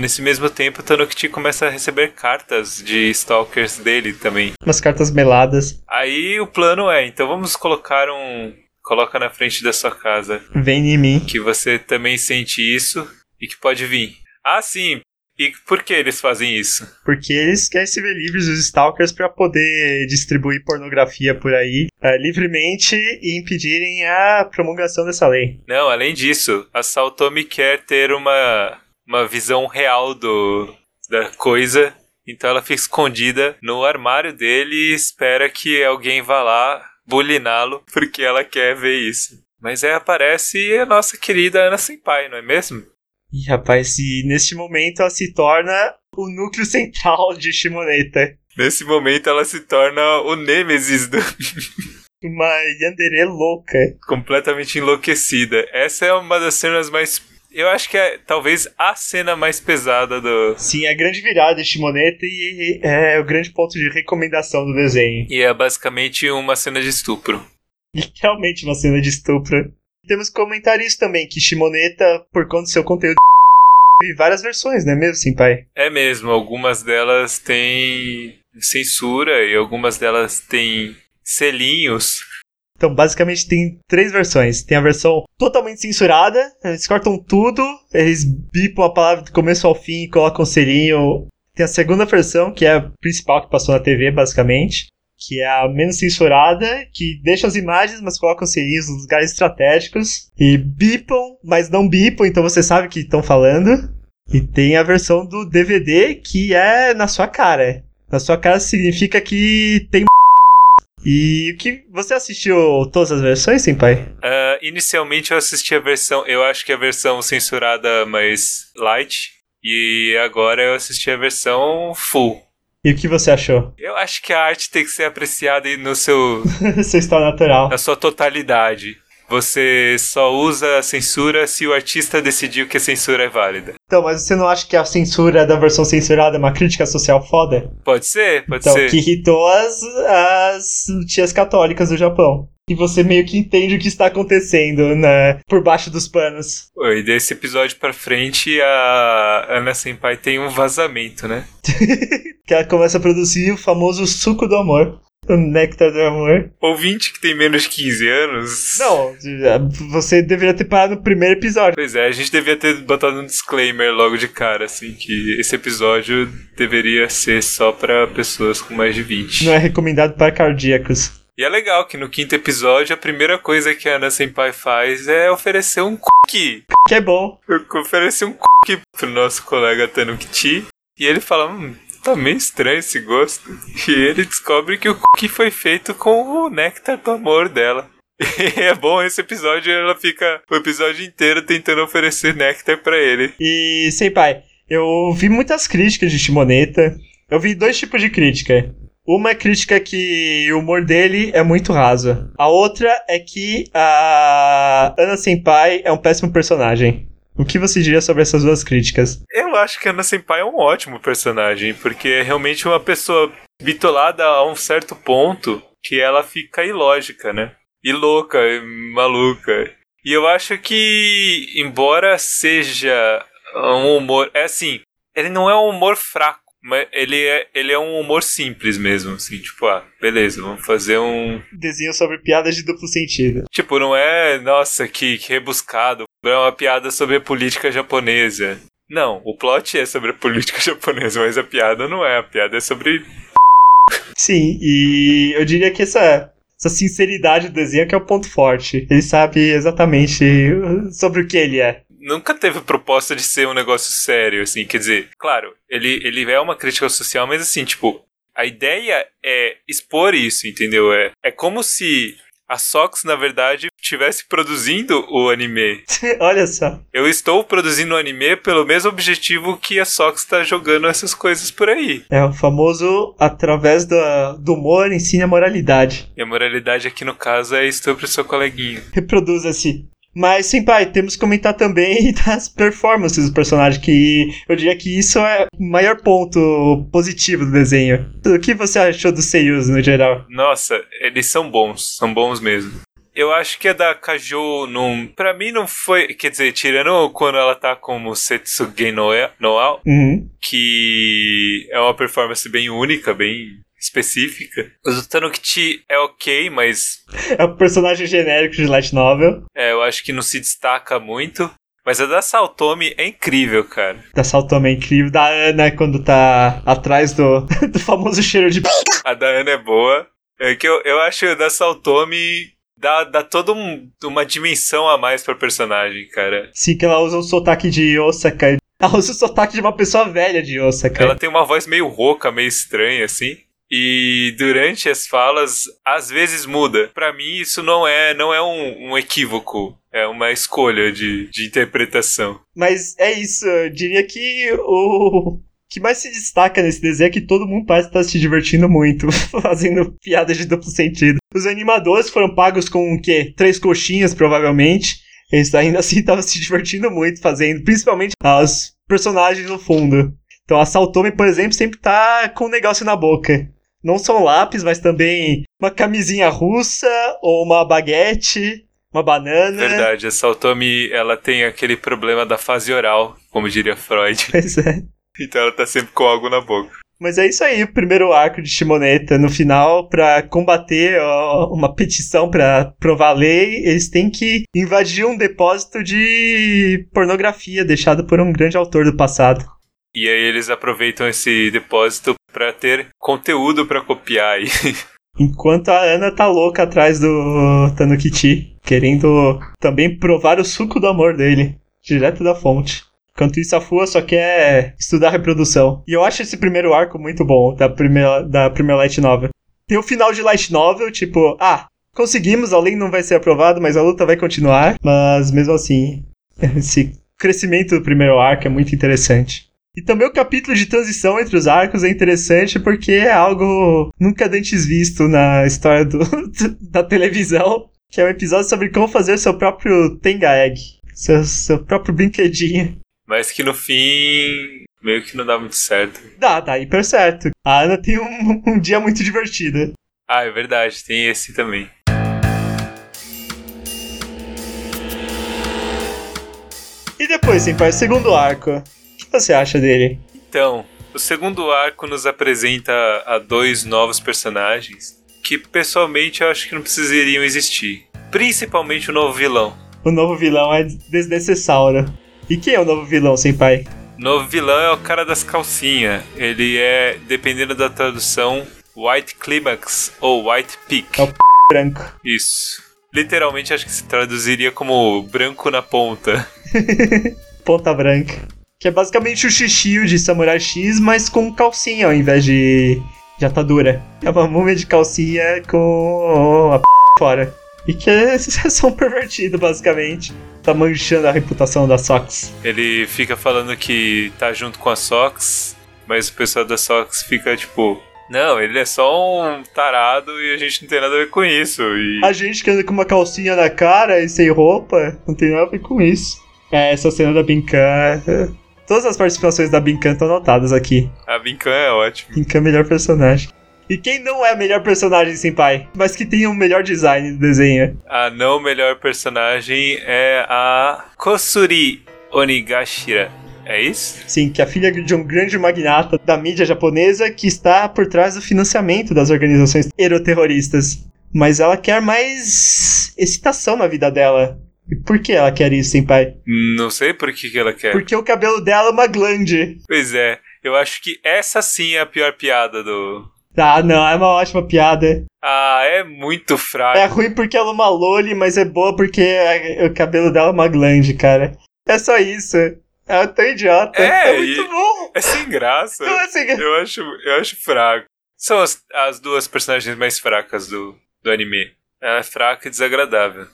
Speaker 1: nesse mesmo tempo, Tanukiti começa a receber cartas de stalkers dele também.
Speaker 2: Umas cartas meladas.
Speaker 1: Aí o plano é, então vamos colocar um. Coloca na frente da sua casa.
Speaker 2: Vem em mim.
Speaker 1: Que você também sente isso e que pode vir. Ah, sim, e por que eles fazem isso?
Speaker 2: Porque eles querem se ver livres dos stalkers para poder distribuir pornografia por aí uh, livremente e impedirem a promulgação dessa lei.
Speaker 1: Não, além disso, a Saltomi quer ter uma, uma visão real do, da coisa, então ela fica escondida no armário dele e espera que alguém vá lá buliná-lo porque ela quer ver isso. Mas aí aparece a nossa querida Ana Senpai, não é mesmo?
Speaker 2: E rapaz, e neste momento ela se torna o núcleo central de Shimoneta.
Speaker 1: Nesse momento ela se torna o Nêmesis do.
Speaker 2: uma Yandere louca.
Speaker 1: Completamente enlouquecida. Essa é uma das cenas mais. Eu acho que é talvez a cena mais pesada do.
Speaker 2: Sim, é a grande virada de Shimoneta e é o grande ponto de recomendação do desenho.
Speaker 1: E é basicamente uma cena de estupro.
Speaker 2: Literalmente uma cena de estupro. Temos que comentar isso também, que Shimoneta, por conta do seu conteúdo e várias versões, não é mesmo, sim, pai?
Speaker 1: É mesmo, algumas delas têm censura e algumas delas têm selinhos.
Speaker 2: Então, basicamente, tem três versões. Tem a versão totalmente censurada, eles cortam tudo, eles bipam a palavra do começo ao fim e colocam um selinho. Tem a segunda versão, que é a principal que passou na TV, basicamente que é a menos censurada, que deixa as imagens, mas coloca selinhos nos lugares estratégicos. E bipam, mas não bipam, então você sabe que estão falando. E tem a versão do DVD que é na sua cara. Na sua cara significa que tem E o que você assistiu todas as versões, Senpai?
Speaker 1: Uh, inicialmente eu assisti a versão, eu acho que a versão censurada mais light, e agora eu assisti a versão full.
Speaker 2: E o que você achou?
Speaker 1: Eu acho que a arte tem que ser apreciada no seu.
Speaker 2: seu estado natural.
Speaker 1: Na sua totalidade. Você só usa a censura se o artista decidiu que a censura é válida.
Speaker 2: Então, mas você não acha que a censura da versão censurada é uma crítica social foda?
Speaker 1: Pode ser, pode
Speaker 2: então,
Speaker 1: ser.
Speaker 2: Que irritou as, as tias católicas do Japão e você meio que entende o que está acontecendo né, por baixo dos panos.
Speaker 1: E desse episódio pra frente, a Ana Senpai tem um vazamento, né?
Speaker 2: que ela começa a produzir o famoso suco do amor. O Néctar do Amor.
Speaker 1: Ouvinte que tem menos de 15 anos.
Speaker 2: Não, você deveria ter parado no primeiro episódio.
Speaker 1: Pois é, a gente devia ter botado um disclaimer logo de cara, assim, que esse episódio deveria ser só para pessoas com mais de 20.
Speaker 2: Não é recomendado para cardíacos.
Speaker 1: E é legal que no quinto episódio a primeira coisa que a Ana Senpai faz é oferecer um cookie.
Speaker 2: Que é bom.
Speaker 1: Oferecer um cookie pro nosso colega Tanukichi. E ele fala, hum, tá meio estranho esse gosto. E ele descobre que o cookie foi feito com o néctar do amor dela. É bom esse episódio, ela fica o episódio inteiro tentando oferecer néctar para ele.
Speaker 2: E, Senpai, eu vi muitas críticas de Shimoneta. Eu vi dois tipos de crítica. Uma é crítica que o humor dele é muito raso. A outra é que a Ana Senpai é um péssimo personagem. O que você diria sobre essas duas críticas?
Speaker 1: Eu acho que a Ana Senpai é um ótimo personagem, porque é realmente uma pessoa bitolada a um certo ponto que ela fica ilógica, né? E louca, e maluca. E eu acho que, embora seja um humor. É assim, ele não é um humor fraco. Mas ele é, ele é um humor simples mesmo, assim, tipo, ah, beleza, vamos fazer um.
Speaker 2: Desenho sobre piadas de duplo sentido.
Speaker 1: Tipo, não é, nossa, que, que rebuscado. É uma piada sobre a política japonesa. Não, o plot é sobre a política japonesa, mas a piada não é. A piada é sobre.
Speaker 2: Sim, e eu diria que essa, essa sinceridade do desenho é que é o ponto forte. Ele sabe exatamente sobre o que ele é
Speaker 1: nunca teve proposta de ser um negócio sério, assim, quer dizer, claro, ele, ele é uma crítica social, mas assim, tipo, a ideia é expor isso, entendeu? É, é como se a Sox, na verdade, estivesse produzindo o anime.
Speaker 2: Olha só.
Speaker 1: Eu estou produzindo o anime pelo mesmo objetivo que a Sox está jogando essas coisas por aí.
Speaker 2: É o famoso, através do, do humor, ensina a moralidade.
Speaker 1: E a moralidade aqui, no caso, é estupro seu coleguinho.
Speaker 2: Reproduza-se. Mas, sim, pai, temos que comentar também das performances do personagem, que eu diria que isso é o maior ponto positivo do desenho. O que você achou dos seiyus no geral?
Speaker 1: Nossa, eles são bons, são bons mesmo. Eu acho que a da Kajo não. Pra mim não foi. Quer dizer, tirando quando ela tá como Setsuge Noa,
Speaker 2: uhum.
Speaker 1: que é uma performance bem única, bem específica. O Tanukichi é ok, mas.
Speaker 2: É um personagem genérico de Light Novel.
Speaker 1: É, eu acho que não se destaca muito. Mas a da Saltome é incrível, cara.
Speaker 2: Da Saltome é incrível. Da Ana, quando tá atrás do, do famoso cheiro de.
Speaker 1: A da Ana é boa. É que eu, eu acho da Saltome dá, dá toda um, uma dimensão a mais pra personagem, cara.
Speaker 2: Sim, que ela usa o sotaque de Osaka. Ela usa o sotaque de uma pessoa velha de Osaka.
Speaker 1: Ela tem uma voz meio rouca, meio estranha, assim. E durante as falas, às vezes muda. Para mim, isso não é, não é um, um equívoco. É uma escolha de, de interpretação.
Speaker 2: Mas é isso, eu diria que o que mais se destaca nesse desenho é que todo mundo parece estar se divertindo muito, fazendo piadas de duplo sentido. Os animadores foram pagos com o quê? Três coxinhas, provavelmente. Eles ainda assim estavam se divertindo muito fazendo, principalmente os personagens no fundo. Então a Saltome, por exemplo, sempre tá com um negócio na boca não só um lápis, mas também uma camisinha russa ou uma baguete, uma banana.
Speaker 1: Verdade, a Saltomi, ela tem aquele problema da fase oral, como diria Freud.
Speaker 2: Pois é.
Speaker 1: Então ela tá sempre com algo na boca.
Speaker 2: Mas é isso aí, o primeiro arco de Shimoneta. No final, para combater ó, uma petição para provar a lei, eles têm que invadir um depósito de pornografia deixado por um grande autor do passado.
Speaker 1: E aí eles aproveitam esse depósito para ter conteúdo para copiar aí.
Speaker 2: Enquanto a Ana tá louca atrás do Tanukichi, querendo também provar o suco do amor dele, direto da fonte. Enquanto isso, a Fua só quer estudar reprodução. E eu acho esse primeiro arco muito bom, da primeira, da primeira Light Novel. Tem o final de Light Novel, tipo, ah, conseguimos, a lei não vai ser aprovada, mas a luta vai continuar. Mas mesmo assim, esse crescimento do primeiro arco é muito interessante. E também o capítulo de transição entre os arcos é interessante porque é algo nunca antes visto na história do, da televisão, que é um episódio sobre como fazer seu próprio Tenga Egg, seu, seu próprio brinquedinho.
Speaker 1: Mas que no fim meio que não dá muito certo.
Speaker 2: Dá, dá hiper certo. A Ana tem um, um dia muito divertido.
Speaker 1: Ah, é verdade, tem esse também.
Speaker 2: E depois, Senpai, segundo arco. O que você acha dele?
Speaker 1: Então, o segundo arco nos apresenta a dois novos personagens que pessoalmente eu acho que não precisariam existir. Principalmente o novo vilão.
Speaker 2: O novo vilão é desnecessário. E quem é o novo vilão, Senpai?
Speaker 1: O novo vilão é o cara das calcinhas. Ele é, dependendo da tradução, White Climax ou White Peak.
Speaker 2: É o p... branco.
Speaker 1: Isso. Literalmente acho que se traduziria como branco na ponta.
Speaker 2: Ponta branca. Que é basicamente o xixi de Samurai X, mas com calcinha ao invés de, de atadura. É uma múmia de calcinha com a p... fora. E que é só um pervertido, basicamente. Tá manchando a reputação da Sox.
Speaker 1: Ele fica falando que tá junto com a Sox, mas o pessoal da Sox fica tipo. Não, ele é só um tarado e a gente não tem nada a ver com isso. E...
Speaker 2: A gente que anda com uma calcinha na cara e sem roupa, não tem nada a ver com isso. É, essa cena da Binkan. Todas as participações da Binkan estão anotadas aqui.
Speaker 1: A Binkan é ótimo.
Speaker 2: Binkan é o melhor personagem. E quem não é melhor personagem, Senpai? Mas que tem o um melhor design do desenho?
Speaker 1: A não melhor personagem é a Kosuri Onigashira. É isso?
Speaker 2: Sim, que é a filha de um grande magnata da mídia japonesa que está por trás do financiamento das organizações eroterroristas. Mas ela quer mais excitação na vida dela. E por que ela quer isso, Senpai?
Speaker 1: Não sei por que, que ela quer.
Speaker 2: Porque o cabelo dela é uma glande.
Speaker 1: Pois é, eu acho que essa sim é a pior piada do,
Speaker 2: ah, não, é uma ótima piada.
Speaker 1: Ah, é muito fraco.
Speaker 2: É ruim porque ela é uma loli, mas é boa porque o cabelo dela é uma glande, cara. É só isso. Ela é tão idiota.
Speaker 1: É,
Speaker 2: é muito bom.
Speaker 1: É sem graça.
Speaker 2: Não é sem graça.
Speaker 1: Eu acho, eu acho fraco. São as, as duas personagens mais fracas do, do anime. Ela é fraca e desagradável.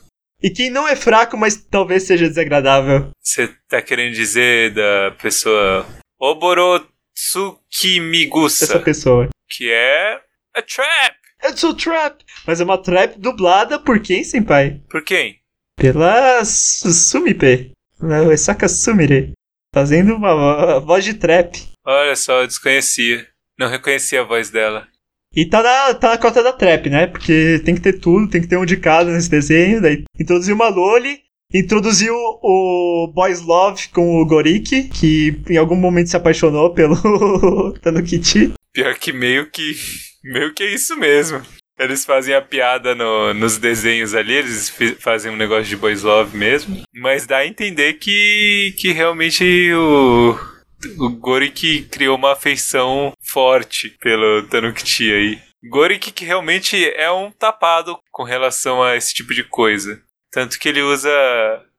Speaker 2: E quem não é fraco, mas talvez seja desagradável?
Speaker 1: Você tá querendo dizer da pessoa Oboro Tsukimigusa.
Speaker 2: Essa pessoa.
Speaker 1: Que é a trap.
Speaker 2: It's a trap. Mas é uma trap dublada por quem, senpai?
Speaker 1: Por quem?
Speaker 2: Pela Sumipe. O Esaka Sumire. Fazendo uma voz de trap.
Speaker 1: Olha só, eu desconhecia. Não reconhecia a voz dela.
Speaker 2: E tá na, tá na cota da trap, né? Porque tem que ter tudo, tem que ter um de cada nesse desenho. Daí introduziu uma Loli, introduziu o Boys Love com o Gorik, que em algum momento se apaixonou pelo Tanukichi.
Speaker 1: Pior que meio que. meio que é isso mesmo. Eles fazem a piada no, nos desenhos ali, eles fazem um negócio de boys love mesmo. Mas dá a entender que, que realmente o, o Gorik criou uma afeição forte pelo Tanukichi aí. Gorik que realmente é um tapado com relação a esse tipo de coisa. Tanto que ele usa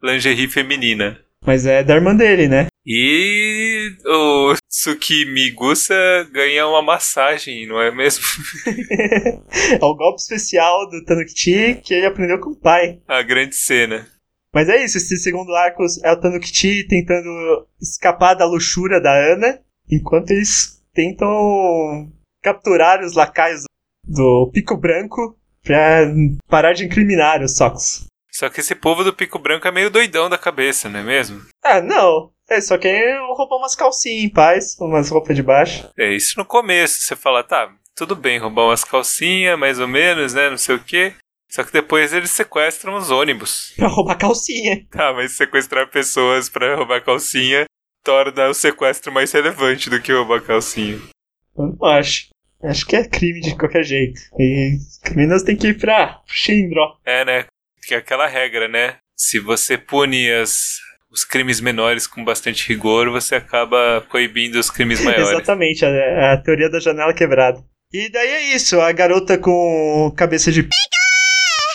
Speaker 1: lingerie feminina.
Speaker 2: Mas é da irmã dele, né?
Speaker 1: E o Tsukimigusa ganha uma massagem, não é mesmo?
Speaker 2: é o golpe especial do Tanukichi que ele aprendeu com o pai.
Speaker 1: A grande cena.
Speaker 2: Mas é isso, esse segundo arco é o Tanukichi tentando escapar da luxúria da Ana, enquanto eles tentam capturar os lacaios do Pico Branco pra parar de incriminar os Sox.
Speaker 1: Só que esse povo do Pico Branco é meio doidão da cabeça, não é mesmo?
Speaker 2: Ah, não. É, só quer roubar umas calcinhas em paz, umas roupas de baixo.
Speaker 1: É, isso no começo, você fala, tá, tudo bem, roubar umas calcinhas, mais ou menos, né, não sei o quê. Só que depois eles sequestram os ônibus.
Speaker 2: Pra roubar calcinha.
Speaker 1: Tá, mas sequestrar pessoas pra roubar calcinha torna o sequestro mais relevante do que roubar calcinha.
Speaker 2: Eu não acho. Acho que é crime de qualquer jeito. E criminosos têm que ir pra Shinro.
Speaker 1: É, né? que é aquela regra, né? Se você pune as, os crimes menores com bastante rigor, você acaba coibindo os crimes maiores.
Speaker 2: Exatamente, a, a, teoria da janela quebrada. E daí é isso, a garota com cabeça de p...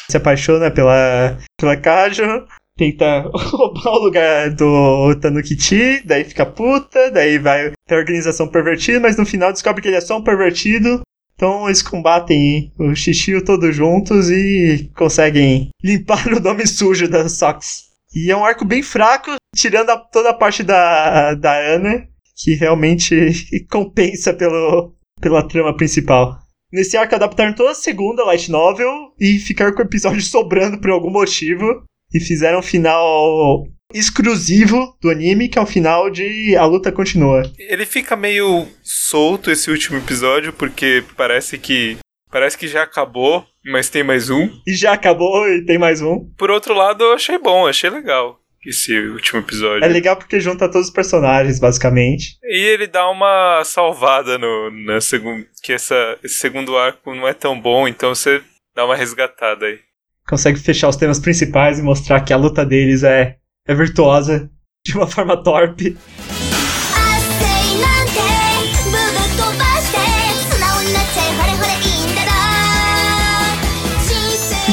Speaker 2: se apaixona pela, pela Kajo, tenta roubar o lugar do Tanukichi, daí fica puta, daí vai ter organização pervertida, mas no final descobre que ele é só um pervertido Então eles combatem o Shishio todos juntos e conseguem limpar o nome sujo da Sox. E é um arco bem fraco, tirando a, toda a parte da, da Ana, que realmente compensa pelo, pela trama principal. Nesse arco adaptaram toda a segunda light novel e ficaram com o episódio sobrando por algum motivo. E fizeram um final exclusivo do anime, que é o final de A Luta Continua.
Speaker 1: Ele fica meio solto esse último episódio, porque parece que. Parece que já acabou, mas tem mais um.
Speaker 2: E já acabou e tem mais um.
Speaker 1: Por outro lado, eu achei bom, achei legal esse último episódio.
Speaker 2: É legal porque junta todos os personagens, basicamente.
Speaker 1: E ele dá uma salvada no na segundo que essa esse segundo arco não é tão bom, então você dá uma resgatada aí.
Speaker 2: Consegue fechar os temas principais e mostrar que a luta deles é é virtuosa de uma forma torpe.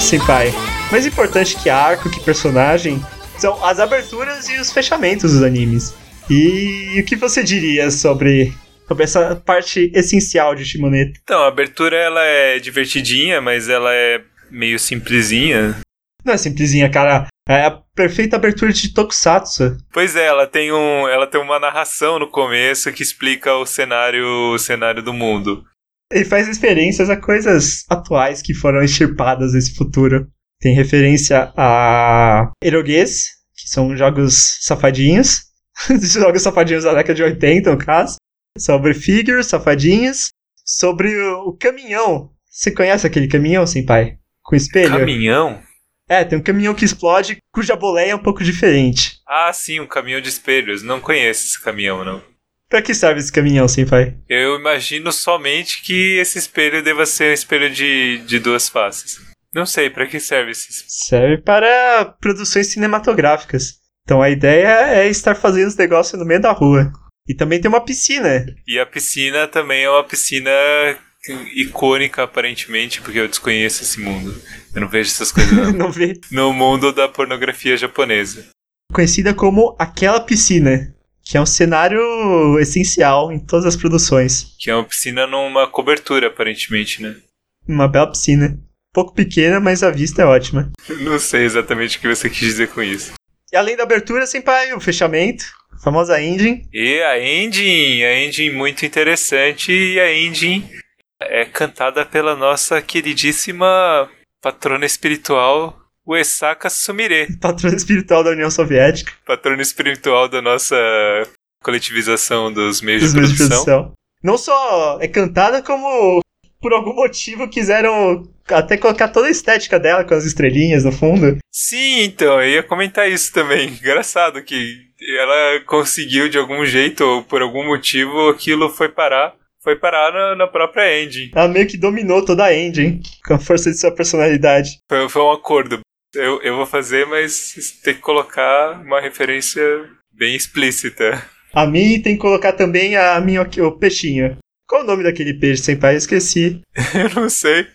Speaker 2: Sim, pai. Mais importante que arco, que personagem, são as aberturas e os fechamentos dos animes. E o que você diria sobre, sobre essa parte essencial de Shimoneta?
Speaker 1: Então, a abertura ela é divertidinha, mas ela é meio simplesinha.
Speaker 2: Não é simplesinha, cara. É a perfeita abertura de Tokusatsu.
Speaker 1: Pois é, ela tem, um, ela tem uma narração no começo que explica o cenário, o cenário do mundo.
Speaker 2: E faz referências a coisas atuais que foram extirpadas nesse futuro. Tem referência a eroguês, que são jogos safadinhos. jogos safadinhos da década de 80, no caso. Sobre figures, safadinhos. Sobre o, o caminhão. Você conhece aquele caminhão, pai? Com espelho?
Speaker 1: Caminhão?
Speaker 2: É, tem um caminhão que explode, cuja boleia é um pouco diferente.
Speaker 1: Ah, sim, um caminhão de espelhos. Não conheço esse caminhão, não.
Speaker 2: Pra que serve esse caminhão, sim, pai?
Speaker 1: Eu imagino somente que esse espelho deva ser um espelho de, de duas faces. Não sei, para que serve esse
Speaker 2: Serve para produções cinematográficas. Então a ideia é estar fazendo os negócios no meio da rua. E também tem uma piscina.
Speaker 1: E a piscina também é uma piscina icônica, aparentemente, porque eu desconheço esse mundo. Eu não vejo essas coisas não.
Speaker 2: vê.
Speaker 1: no mundo da pornografia japonesa.
Speaker 2: Conhecida como aquela piscina, que é um cenário essencial em todas as produções.
Speaker 1: Que é uma piscina numa cobertura, aparentemente, né?
Speaker 2: Uma bela piscina. Pouco pequena, mas a vista é ótima.
Speaker 1: Não sei exatamente o que você quis dizer com isso.
Speaker 2: E além da abertura, sempre o fechamento, a famosa engine.
Speaker 1: E a engine, a engine muito interessante e a engine é cantada pela nossa queridíssima patrona espiritual Uesaka Sumire.
Speaker 2: Patrona espiritual da União Soviética.
Speaker 1: Patrona espiritual da nossa coletivização dos meios, dos de, meios produção. de produção.
Speaker 2: Não só é cantada, como por algum motivo quiseram até colocar toda a estética dela com as estrelinhas no fundo.
Speaker 1: Sim, então, eu ia comentar isso também. Engraçado que ela conseguiu de algum jeito ou por algum motivo aquilo foi parar foi parar na, na, própria engine.
Speaker 2: Ela meio que dominou toda a engine com a força de sua personalidade.
Speaker 1: Foi, foi um acordo. Eu, eu vou fazer, mas tem que colocar uma referência bem explícita.
Speaker 2: A mim tem que colocar também a minha, o peixinho. Qual o nome daquele peixe, sem pai? Esqueci.
Speaker 1: eu não sei.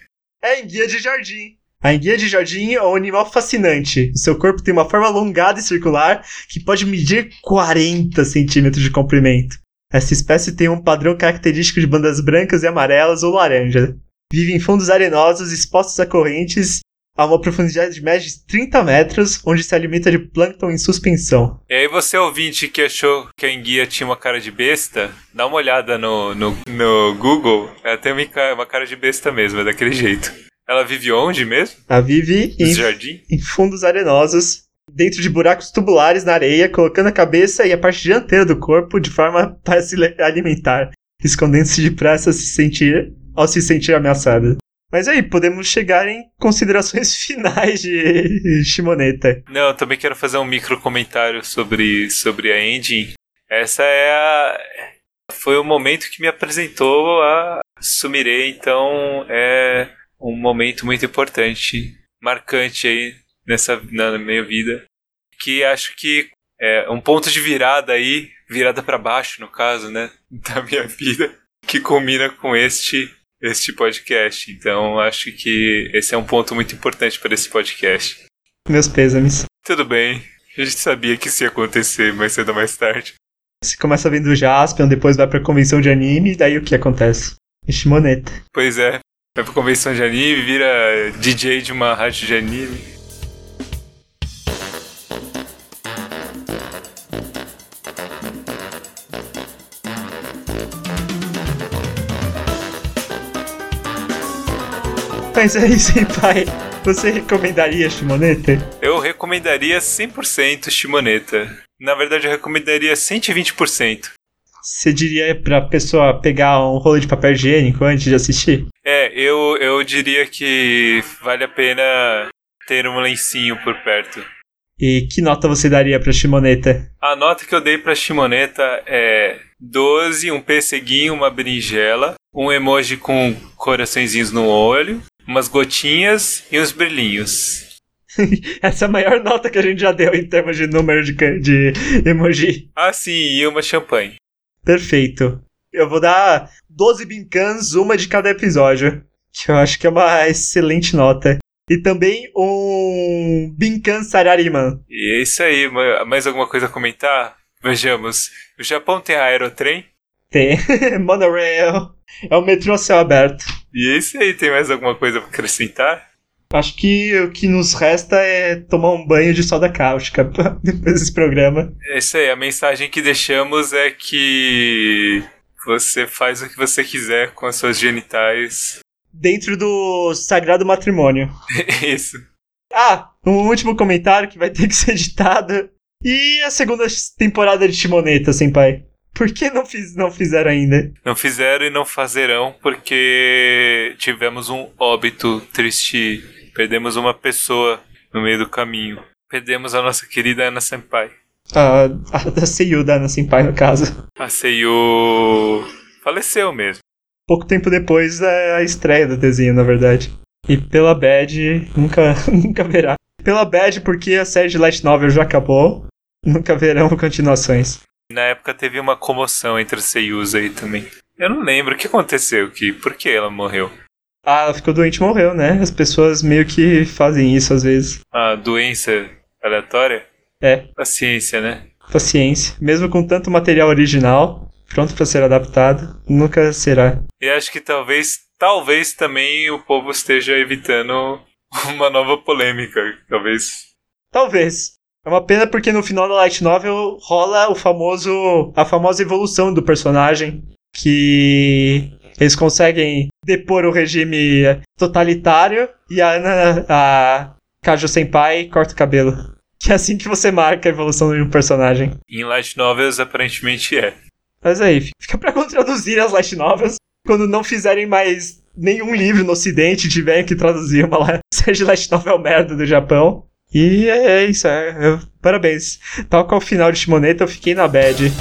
Speaker 2: É enguia de jardim. A enguia de jardim é um animal fascinante. O seu corpo tem uma forma alongada e circular que pode medir 40 centímetros de comprimento. Essa espécie tem um padrão característico de bandas brancas e amarelas ou laranja. Vive em fundos arenosos expostos a correntes a uma profundidade de média de 30 metros, onde se alimenta de plâncton em suspensão.
Speaker 1: E aí você ouvinte que achou que a enguia tinha uma cara de besta, dá uma olhada no, no, no Google, ela tem uma cara de besta mesmo, é daquele jeito. Ela vive onde mesmo?
Speaker 2: Ela vive em, em fundos arenosos, dentro de buracos tubulares na areia, colocando a cabeça e a parte dianteira do corpo de forma para se alimentar, escondendo-se depressa se sentir, ao se sentir ameaçada. Mas aí, podemos chegar em considerações finais de Shimoneta.
Speaker 1: Não, eu também quero fazer um micro comentário sobre, sobre a engine. Essa é a. Foi o momento que me apresentou a Sumire, então é um momento muito importante, marcante aí nessa na minha vida, que acho que é um ponto de virada aí, virada para baixo no caso, né, da minha vida, que combina com este este podcast. Então acho que esse é um ponto muito importante para esse podcast.
Speaker 2: Meus pêsames.
Speaker 1: Tudo bem. A gente sabia que isso ia acontecer mais cedo ou mais tarde.
Speaker 2: Você começa vendo o Jaspion, depois vai pra convenção de anime, e daí o que acontece? E Shimoneta.
Speaker 1: Pois é. Vai pra convenção de anime, vira DJ de uma rádio de anime.
Speaker 2: Mas aí, senpai, você recomendaria Shimoneta?
Speaker 1: Eu recomendaria 100% Shimoneta. Na verdade, eu recomendaria 120%.
Speaker 2: Você diria pra pessoa pegar um rolo de papel higiênico antes de assistir?
Speaker 1: É, eu, eu diria que vale a pena ter um lencinho por perto.
Speaker 2: E que nota você daria pra Shimoneta?
Speaker 1: A nota que eu dei pra Shimoneta é 12, um pesseguinho, uma berinjela, um emoji com coraçõezinhos no olho, umas gotinhas e uns brilhinhos.
Speaker 2: Essa é a maior nota que a gente já deu em termos de número de, de emoji.
Speaker 1: Ah, sim, e uma champanhe.
Speaker 2: Perfeito. Eu vou dar 12 bincans, uma de cada episódio. Que eu acho que é uma excelente nota. E também um Binkan Sarariman.
Speaker 1: E é isso aí, ma- mais alguma coisa a comentar? Vejamos. O Japão tem aerotrem?
Speaker 2: Tem Monorail. É o metrô céu aberto.
Speaker 1: E é isso aí, tem mais alguma coisa pra acrescentar?
Speaker 2: Acho que o que nos resta é tomar um banho de soda cáustica depois desse programa.
Speaker 1: É isso aí, a mensagem que deixamos é que você faz o que você quiser com as suas genitais.
Speaker 2: Dentro do sagrado matrimônio.
Speaker 1: Isso.
Speaker 2: Ah, um último comentário que vai ter que ser editado. E a segunda temporada de Shimoneta, senpai? Por que não, fiz, não fizeram ainda?
Speaker 1: Não fizeram e não fazerão porque tivemos um óbito triste. Perdemos uma pessoa no meio do caminho. Perdemos a nossa querida Ana Senpai.
Speaker 2: A, a da Seiyu da Ana Senpai, no caso.
Speaker 1: A Seiyu faleceu mesmo.
Speaker 2: Pouco tempo depois da estreia do desenho, na verdade. E pela Bad, nunca, nunca verá. Pela Bad, porque a série de Light Novel já acabou, nunca verão continuações.
Speaker 1: Na época teve uma comoção entre os Seiyus aí também. Eu não lembro o que aconteceu, que por que ela morreu.
Speaker 2: Ah, ela ficou doente e morreu, né? As pessoas meio que fazem isso às vezes.
Speaker 1: A doença aleatória?
Speaker 2: É,
Speaker 1: Paciência, né?
Speaker 2: paciência. Mesmo com tanto material original, pronto pra ser adaptado, nunca será.
Speaker 1: E acho que talvez, talvez também o povo esteja evitando uma nova polêmica. Talvez.
Speaker 2: Talvez. É uma pena porque no final da Light Novel rola o famoso. a famosa evolução do personagem. Que eles conseguem depor o regime totalitário e a Ana, a Kajo Senpai corta o cabelo. Que é assim que você marca a evolução de um personagem.
Speaker 1: Em light novels aparentemente é.
Speaker 2: Mas aí, fica pra traduzir as light novels quando não fizerem mais nenhum livro no ocidente tiverem que traduzir uma de light novel merda do Japão. E é, isso, é, é- parabéns. Tal qual o final de Shimoneta, eu fiquei na bad.